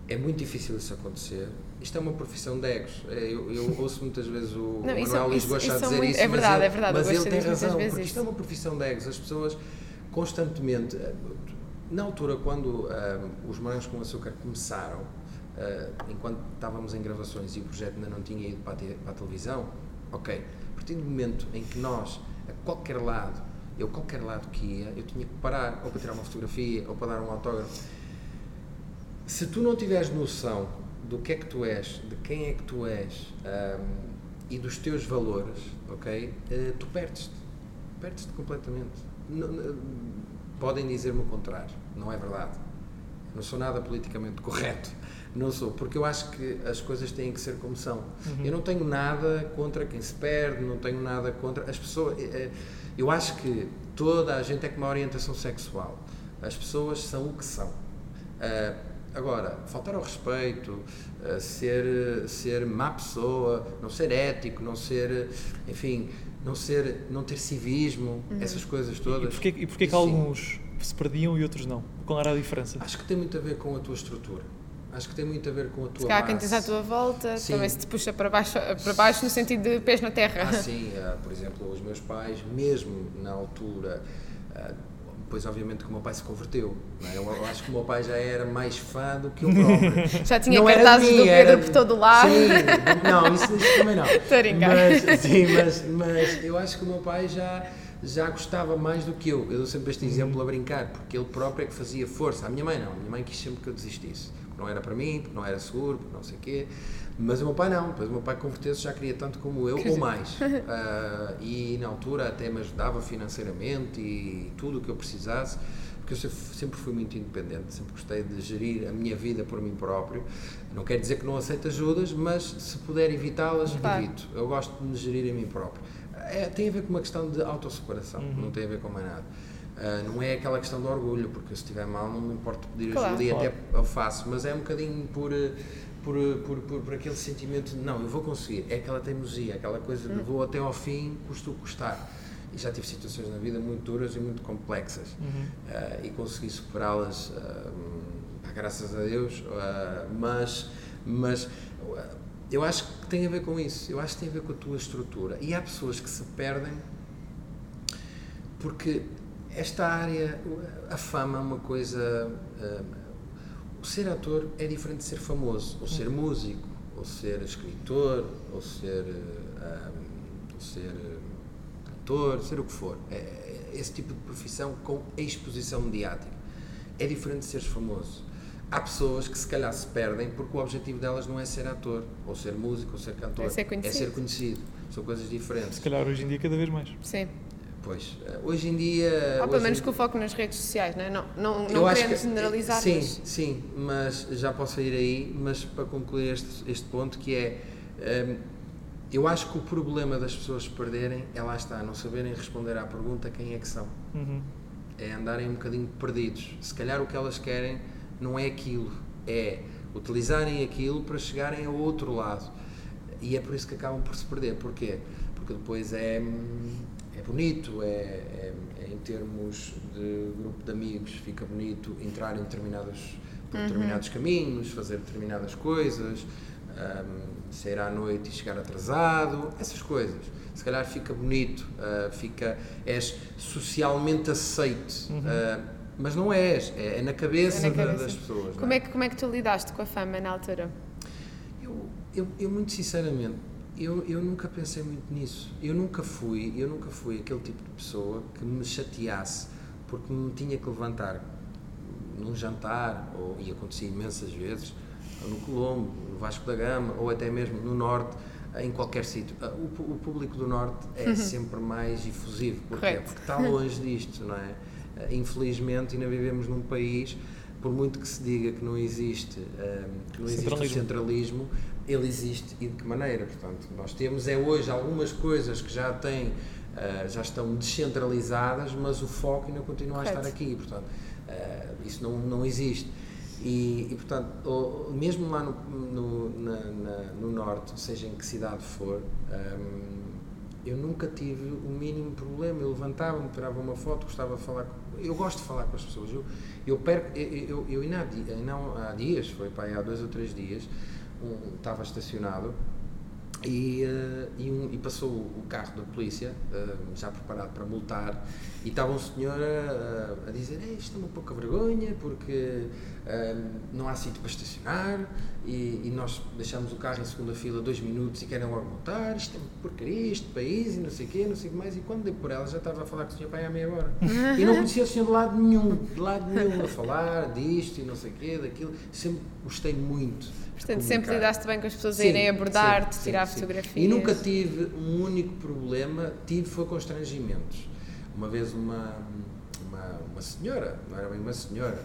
É muito difícil isso acontecer isto é uma profissão de egos. É, eu, eu ouço muitas vezes o, não, o Manuel Luís dizer muito, isso, é verdade, mas, ele, é verdade, mas ele tem razão, porque isto é uma profissão de egos. As pessoas constantemente, eh, na altura quando uh, os Morangos com Açúcar começaram, uh, enquanto estávamos em gravações e o projeto ainda não tinha ido para a, te, para a televisão, ok, a partir do momento em que nós, a qualquer lado, eu qualquer lado que ia, eu tinha que parar, ou para tirar uma fotografia, ou para dar um autógrafo. Se tu não tiveres noção do que é que tu és, de quem é que tu és um, e dos teus valores, ok? Uh, tu perdes-te. Perdes-te completamente. Não, não, podem dizer-me o contrário, não é verdade. Não sou nada politicamente correto. Não sou, porque eu acho que as coisas têm que ser como são. Uhum. Eu não tenho nada contra quem se perde, não tenho nada contra as pessoas. Eh, eh, eu acho que toda a gente é com uma orientação sexual. As pessoas são o que são. Uh, Agora, faltar ao respeito, uh, ser, ser má pessoa, não ser ético, não ser, enfim, não, ser, não ter civismo, uhum. essas coisas todas. E porquê, e porquê que alguns se perdiam e outros não? Qual era a diferença? Acho que tem muito a ver com a tua estrutura. Acho que tem muito a ver com a tua se base. quem tens à tua volta, sim. também se te puxa para baixo, para baixo no sentido de pés na terra. Ah, sim. Uh, por exemplo, os meus pais, mesmo na altura... Depois, obviamente, que o meu pai se converteu. É? Eu, eu, acho que o meu pai já era mais fã do que eu próprio. [LAUGHS] Já tinha não cartazes do Pedro era... por todo lado. Sim, não, isso, isso também não. [LAUGHS] Estou mas, sim, mas, mas eu acho que o meu pai já já gostava mais do que eu. Eu dou sempre este exemplo a brincar, porque ele próprio é que fazia força. A minha mãe não, a minha mãe quis sempre que eu desistisse. Porque não era para mim, porque não era seguro, porque não sei o quê. Mas o meu pai não, depois o meu pai converteu-se já queria tanto como eu, ou mais. Uh, [LAUGHS] e na altura até me ajudava financeiramente e tudo o que eu precisasse, porque eu sempre fui muito independente, sempre gostei de gerir a minha vida por mim próprio. Não quer dizer que não aceito ajudas, mas se puder evitá-las, claro. evito. Eu gosto de me gerir a mim próprio. É, tem a ver com uma questão de autosseparação, uhum. não tem a ver com mais nada. Uh, não é aquela questão do orgulho, porque se estiver mal não me importa pedir Claro. ajuda e Claro. até eu faço, mas é um bocadinho por, eh, por, por, por, por aquele sentimento de não, eu vou conseguir, é aquela teimosia, aquela coisa de vou até ao fim, custa o custar. E já tive situações na vida muito duras e muito complexas Uhum. eh, e consegui superá-las, pá, graças a Deus, eh, mas, mas eu acho que tem a ver com isso, eu acho que tem a ver com a tua estrutura. E há pessoas que se perdem porque esta área, a fama é uma coisa. O ser ator é diferente de ser famoso, ou ser músico, ou ser escritor, ou ser, ou ser eh, ator, ser o que for. É, é esse tipo de profissão com exposição mediática. É diferente de seres famoso. Há pessoas que se calhar se perdem porque o objetivo delas não é ser ator, ou ser músico, ou ser cantor. É ser conhecido. ser conhecido. São coisas diferentes. Se calhar hoje em dia cada vez mais. Sim. Pois, eh, hoje em dia. Ou pelo menos em- com o foco nas redes sociais, não é? Não, não, não querendo que- generalizar, Sim, mas sim, mas já posso ir aí, mas para concluir este, este ponto que é. hum, eu acho que o problema das pessoas perderem é lá está, não saberem responder à pergunta quem é que são. Uhum. É andarem um bocadinho perdidos. Se calhar o que elas querem não é aquilo, é utilizarem aquilo para chegarem ao outro lado. E é por isso que acabam por se perder. Porquê? Porque depois é, hum, é bonito, é, é- é em termos de grupo de amigos, fica bonito entrar em determinados, por determinados caminhos, fazer determinadas coisas, hum, sair à noite e chegar atrasado, essas coisas. Se calhar fica bonito, ah, fica, és socialmente aceite, ah, mas não és, é, é na cabeça, É na da- cabeça. das pessoas. como é? é, que, como é que tu lidaste com a fama na altura? Eu, eu, eu muito sinceramente, eu, eu nunca pensei muito nisso. Eu nunca fui, eu nunca fui aquele tipo de pessoa que me chateasse porque me tinha que levantar num jantar, ou, e acontecia imensas vezes, ou no Colombo, no Vasco da Gama, ou até mesmo no Norte, em qualquer sítio. Ah, O, o público do Norte é sempre mais efusivo. Porquê? Correto. Porque está longe disto, não é? Ah, Infelizmente, ainda vivemos num país, por muito que se diga que não existe, ah, que não existe o Centralismo. Ele existe e de que maneira? Portanto, nós temos é hoje algumas coisas que já têm, ah, já estão descentralizadas, mas o foco ainda continua a Correto. estar aqui. Portanto, ah, isso não, não existe. E, e, portanto, o- mesmo lá no, no, na- na- no norte, seja em que cidade for, hum, eu nunca tive o mínimo problema. Eu levantava-me, tirava uma foto, gostava de falar. Com, eu gosto de falar com as pessoas. Eu, eu perco. Eu, eu, eu ainda há, ainda há dias, foi para aí há dois ou três dias, estava estacionado e, eh, e, um- e passou o carro da polícia, eh, já preparado para multar, e estava um senhor a, a dizer: "Ei, Isto é uma pouca vergonha, porque não há sítio para estacionar, e, e nós deixamos o carro em segunda fila dois minutos e querem logo multar. Isto é porcaria, este país, e não sei o quê, não sei o que mais. E quando dei por ela, já estava a falar com o senhor aí há meia hora. E não conhecia o senhor de lado nenhum, de lado nenhum, a falar disto e não sei o quê, daquilo. Sempre gostei muito. Portanto, sempre lidaste bem com as pessoas a Sim, irem abordar-te, tirar sim, fotografias. E nunca tive um único problema, tive foi constrangimentos. Uma vez uma, uma, uma senhora, não era bem uma senhora,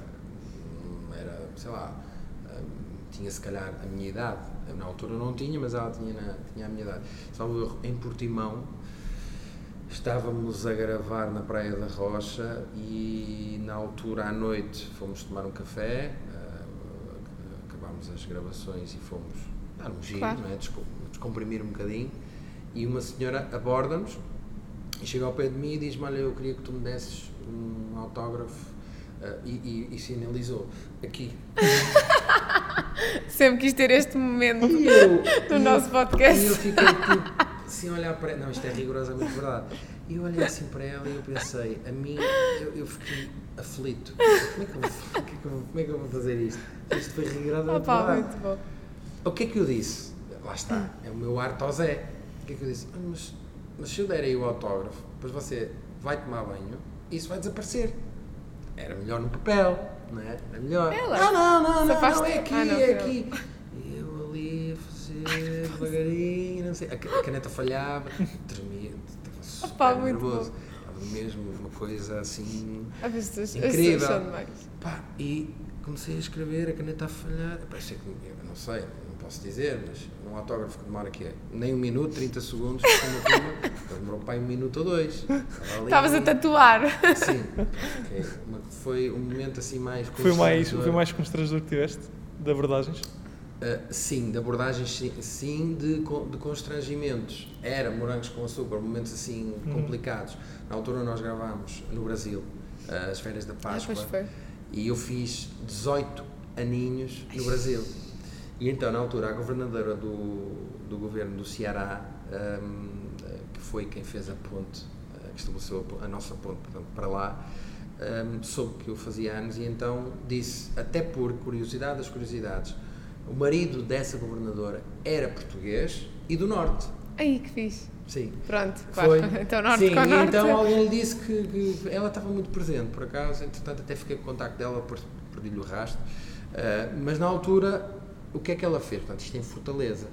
sei lá, hum, tinha se calhar a minha idade, na altura não tinha, mas ela tinha, na- tinha a minha idade. Salvo erro, em Portimão, estávamos a gravar na Praia da Rocha e na altura à noite fomos tomar um café, ah, acabámos as gravações e fomos dar um giro, Claro. não é? Desco- descomprimir um bocadinho e uma senhora aborda-nos e chega ao pé de mim e diz-me, olha, eu queria que tu me desses um autógrafo ah, e, e, e sinalizou aqui. [LAUGHS] Sempre quis ter este momento E eu, [LAUGHS] no e nosso eu- podcast. E eu fiquei tipo, a olhar para ela. Não, isto é rigorosamente verdade. E eu olhei assim para ela e eu pensei, a mim, eu, eu fiquei aflito. Como é, que eu, vou- como, é que eu, vou- como é que eu vou fazer isto? Isto foi rigorosamente Opa, verdade. muito bom. O que é que eu disse? Lá está, é o meu ao Zé. O que é que eu disse? "Ah, mas, mas se eu der aí o autógrafo, depois você vai tomar banho, isso vai desaparecer. Era melhor no papel, não é? Era melhor. Ela não, não, não, não, não, é aqui, Ah, é aqui. E eu ali a fazer devagarinho, não sei. A ca- a caneta falhava, tremia, estava [LAUGHS] super Opa, nervoso. Estava mesmo uma coisa assim. Incrível. Pá, e comecei a escrever, a caneta a falhar. Pá, sei que, não sei, posso dizer, mas um autógrafo que demora aqui nem um minuto, 30 segundos, uma prima, [LAUGHS] demorou para um minuto ou dois. Estavas a tatuar. Sim, okay. foi um momento assim mais foi mais Foi mais constrangedor que tiveste, de abordagens? Uh, sim, de abordagens, sim, sim de, de constrangimentos. Era morangos com açúcar, momentos assim uhum. complicados. Na altura nós gravámos no Brasil, uh, as férias da ah, Páscoa. Ah, e eu fiz 18 aninhos no Brasil. E então, na altura, a governadora do, do governo do Ceará, um, que foi quem fez a ponte, uh, que estabeleceu a, nossa ponte portanto, para lá, um, soube que eu fazia anos e então disse, até por curiosidade das curiosidades, o marido dessa governadora era português e do norte. Aí que fiz. Sim. Pronto, foi. [LAUGHS] Então, norte Sim, com norte. então alguém lhe disse que, que, ela estava muito presente, por acaso, entretanto até fiquei com o contacto dela, perdi-lhe o rastro. Uh, mas na altura, o que é que ela fez? Portanto, isto em Fortaleza.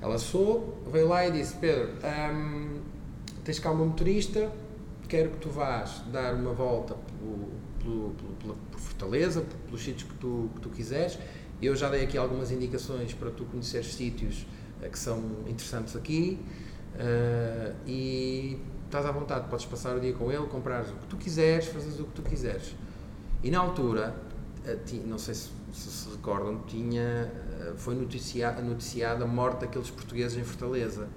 Ela sou, veio lá e disse: Pedro, um, tens cá uma motorista, quero que tu vás dar uma volta pelo, pelo, por Fortaleza, pelos sítios que tu, que tu quiseres eu já dei aqui algumas indicações para tu conheceres sítios uh, que são interessantes aqui uh, e estás à vontade, podes passar o dia com ele, comprares o que tu quiseres, fazes o que tu quiseres. E na altura, uh, não sei se, se, se recordam, tinha, foi noticiada, noticiada a morte daqueles portugueses em Fortaleza.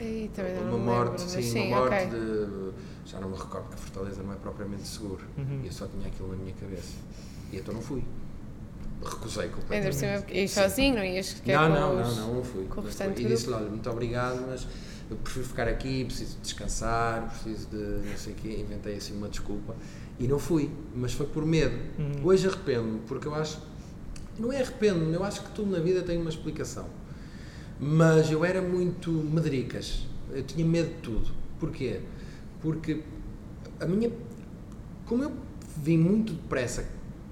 Ei, uma morte, sim, sim, uma morte okay. de. Já não me recordo que a Fortaleza não é propriamente seguro. Uhum. E eu só tinha aquilo na minha cabeça. E então não fui recusei completamente. Ainda ias sozinho, não ias não, não, não, não, não fui. Com o E disse-lhe, olha, muito obrigado, mas eu prefiro ficar aqui, preciso descansar, preciso de não sei o quê, inventei assim uma desculpa. E não fui, mas foi por medo. Uhum. Hoje arrependo-me, porque eu acho, não é arrependo-me, eu acho que tudo na vida tem uma explicação. Mas eu era muito medricas, eu tinha medo de tudo. Porquê? Porque a minha, como eu vim muito depressa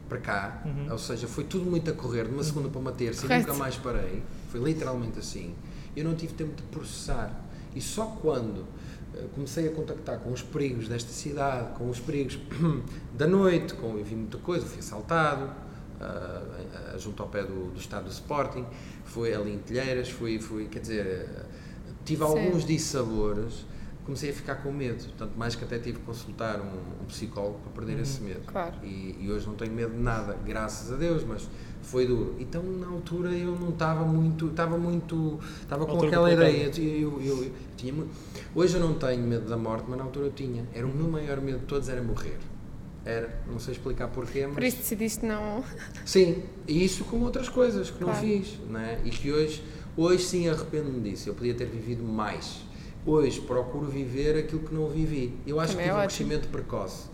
para cá, uhum. ou seja, foi tudo muito a correr, de uma segunda para uma terça Correto. e nunca mais parei, foi literalmente assim. Eu não tive tempo de processar. E só quando uh, comecei a contactar com os perigos desta cidade, com os perigos [CLEARS THROAT] da noite, com, eu vi muita coisa, fui assaltado, uh, junto ao pé do, do estado do Sporting, foi ali em Telheiras, fui, fui quer dizer, tive Sim. alguns dissabores comecei a ficar com medo, tanto mais que até tive que consultar um, um psicólogo para perder uhum, esse medo. Claro. E, e, hoje não tenho medo de nada, graças a Deus, mas foi duro. Então na altura eu não estava muito, estava muito, estava com aquela ideia. Eu, eu, eu, tinha, hoje eu não tenho medo da morte, mas na altura eu tinha. Era o meu maior medo de todos era morrer. Era, não sei explicar porquê, mas... Por isso decidiste não... Sim, e isso com outras coisas que claro. não fiz, né? E que hoje, hoje sim arrependo-me disso. Eu podia ter vivido mais Hoje procuro viver aquilo que não vivi. Eu acho Também que tive é um crescimento precoce.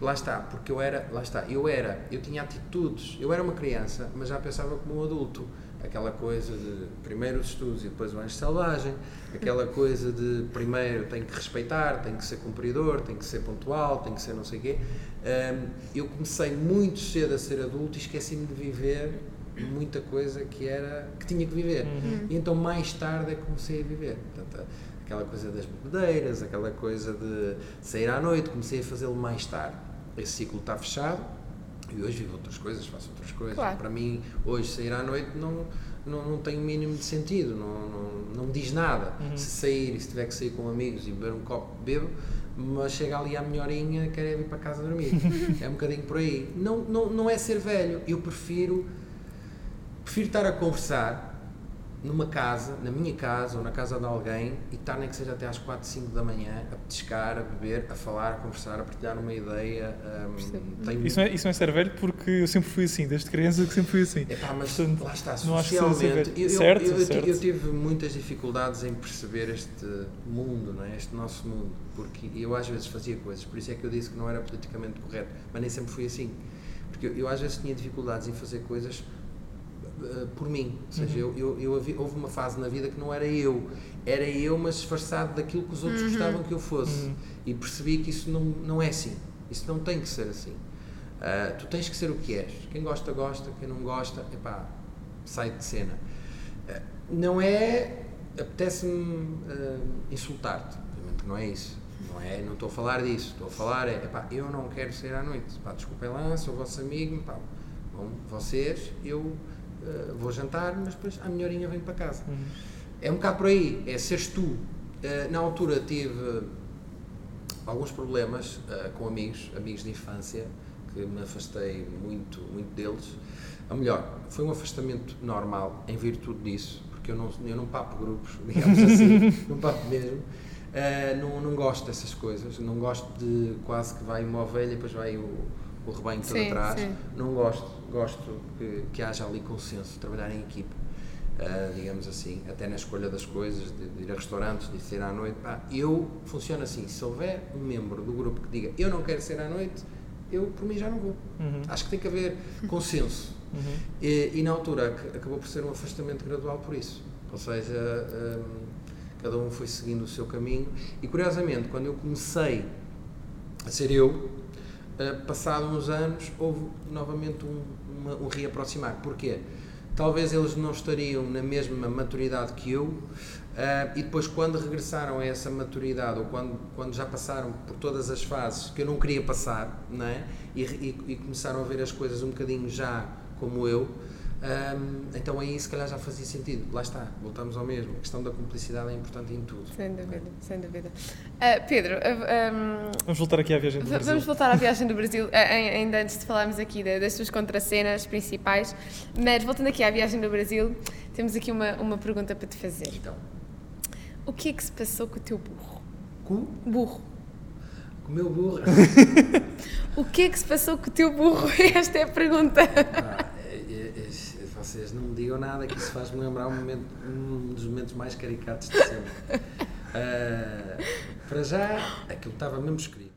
Lá está, porque eu era, lá está, eu era, eu tinha atitudes, eu era uma criança, mas já pensava como um adulto. Aquela coisa de primeiro os estudos e depois o anjo selvagem, aquela [LAUGHS] coisa de primeiro tenho que respeitar, tenho que ser cumpridor, tenho que ser pontual, tenho que ser não sei o quê. Um, eu comecei muito cedo a ser adulto e esqueci-me de viver muita coisa que era que tinha que viver. Uhum. E então mais tarde é que comecei a viver. Portanto, aquela coisa das bebedeiras, aquela coisa de sair à noite, comecei a fazê-lo mais tarde. Esse ciclo está fechado e hoje vivo outras coisas, faço outras coisas. Claro. Para mim, hoje sair à noite não, não, não tem o mínimo de sentido, não, não, não me diz nada. Uhum. Se sair, se tiver que sair com amigos e beber um copo, bebo, mas chega ali à minha horinha, quero é vir para casa dormir. [LAUGHS] é um bocadinho por aí. Não, não, não é ser velho, eu prefiro, prefiro estar a conversar numa casa, na minha casa ou na casa de alguém e estar nem que seja até às 4, 5 da manhã a petiscar, a beber, a falar, a conversar, a partilhar uma ideia. Um, tenho... isso, não é, isso não é ser velho porque eu sempre fui assim, desde criança que sempre fui assim. Epá, mas Portanto, lá está, socialmente. Eu, certo, eu, certo. eu, tive muitas dificuldades em perceber este mundo, não é? este nosso mundo, porque eu às vezes fazia coisas, por isso é que eu disse que não era politicamente correto, mas nem sempre fui assim. Porque eu, eu às vezes tinha dificuldades em fazer coisas eh, por mim. Ou seja, uhum. eu, eu, eu, houve uma fase na vida que não era eu, era eu, mas disfarçado daquilo que os outros uhum. gostavam que eu fosse. Uhum. E percebi que isso não, não é assim. Isso não tem que ser assim. Uh, tu tens que ser o que és. Quem gosta, gosta. Quem não gosta, epá, sai de cena. Uh, não é. Apetece-me uh, insultar-te. Obviamente não é isso. Não, é, não estou a falar disso. Estou a falar é, epá, eu não quero sair à noite. Pá, desculpem lá, sou vosso amigo. Pá, bom, vocês, eu uh, vou jantar, mas depois à minha horinha venho para casa. Uhum. É um bocado por aí, é seres tu. Uh, na altura tive alguns problemas uh, com amigos, amigos de infância, que me afastei muito, muito deles. Ou melhor, foi um afastamento normal em virtude disso, porque eu não, eu não papo grupos, [LAUGHS] digamos assim, [LAUGHS] não papo mesmo. Uh, não, não gosto dessas coisas, não gosto de quase que vai uma ovelha e depois vai o, o rebanho todo sim, atrás. Sim. Não gosto, gosto que, que haja ali consenso, trabalhar em equipa. Uh, digamos assim, até na escolha das coisas, de, de ir a restaurantes, de sair à noite. Pá, eu funciono assim: se houver um membro do grupo que diga eu não quero sair à noite, eu por mim já não vou. Uhum. Acho que tem que haver consenso. [LAUGHS] Uhum. E, e, na altura acabou por ser um afastamento gradual por isso. Ou seja, um, cada um foi seguindo o seu caminho. E curiosamente, quando eu comecei a ser eu, uh, passado uns anos, houve novamente um, uma, um reaproximar. Porquê? Talvez eles não estariam na mesma maturidade que eu, uh, e depois, quando regressaram a essa maturidade, ou quando, quando já passaram por todas as fases que eu não queria passar, não é? e, e, e começaram a ver as coisas um bocadinho já como eu, um, então aí se calhar já fazia sentido. Lá está, voltamos ao mesmo. A questão da cumplicidade é importante em tudo. Sem dúvida, é? sem dúvida. Uh, Pedro, uh, um, vamos voltar aqui à viagem do Brasil. Vamos voltar à viagem do [LAUGHS] Brasil, ainda antes de falarmos aqui das suas contracenas principais. Mas voltando aqui à viagem do Brasil, temos aqui uma, uma pergunta para te fazer. Então. O que é que se passou com o teu burro? Com? Burro. Com o meu burro? [LAUGHS] o que é que se passou com o teu burro? [LAUGHS] Esta é a pergunta. Ah vocês não me digam nada, que isso faz-me lembrar um, momento, um dos momentos mais caricatos de sempre. Uh, [LAUGHS] para já, aquilo estava mesmo escrito.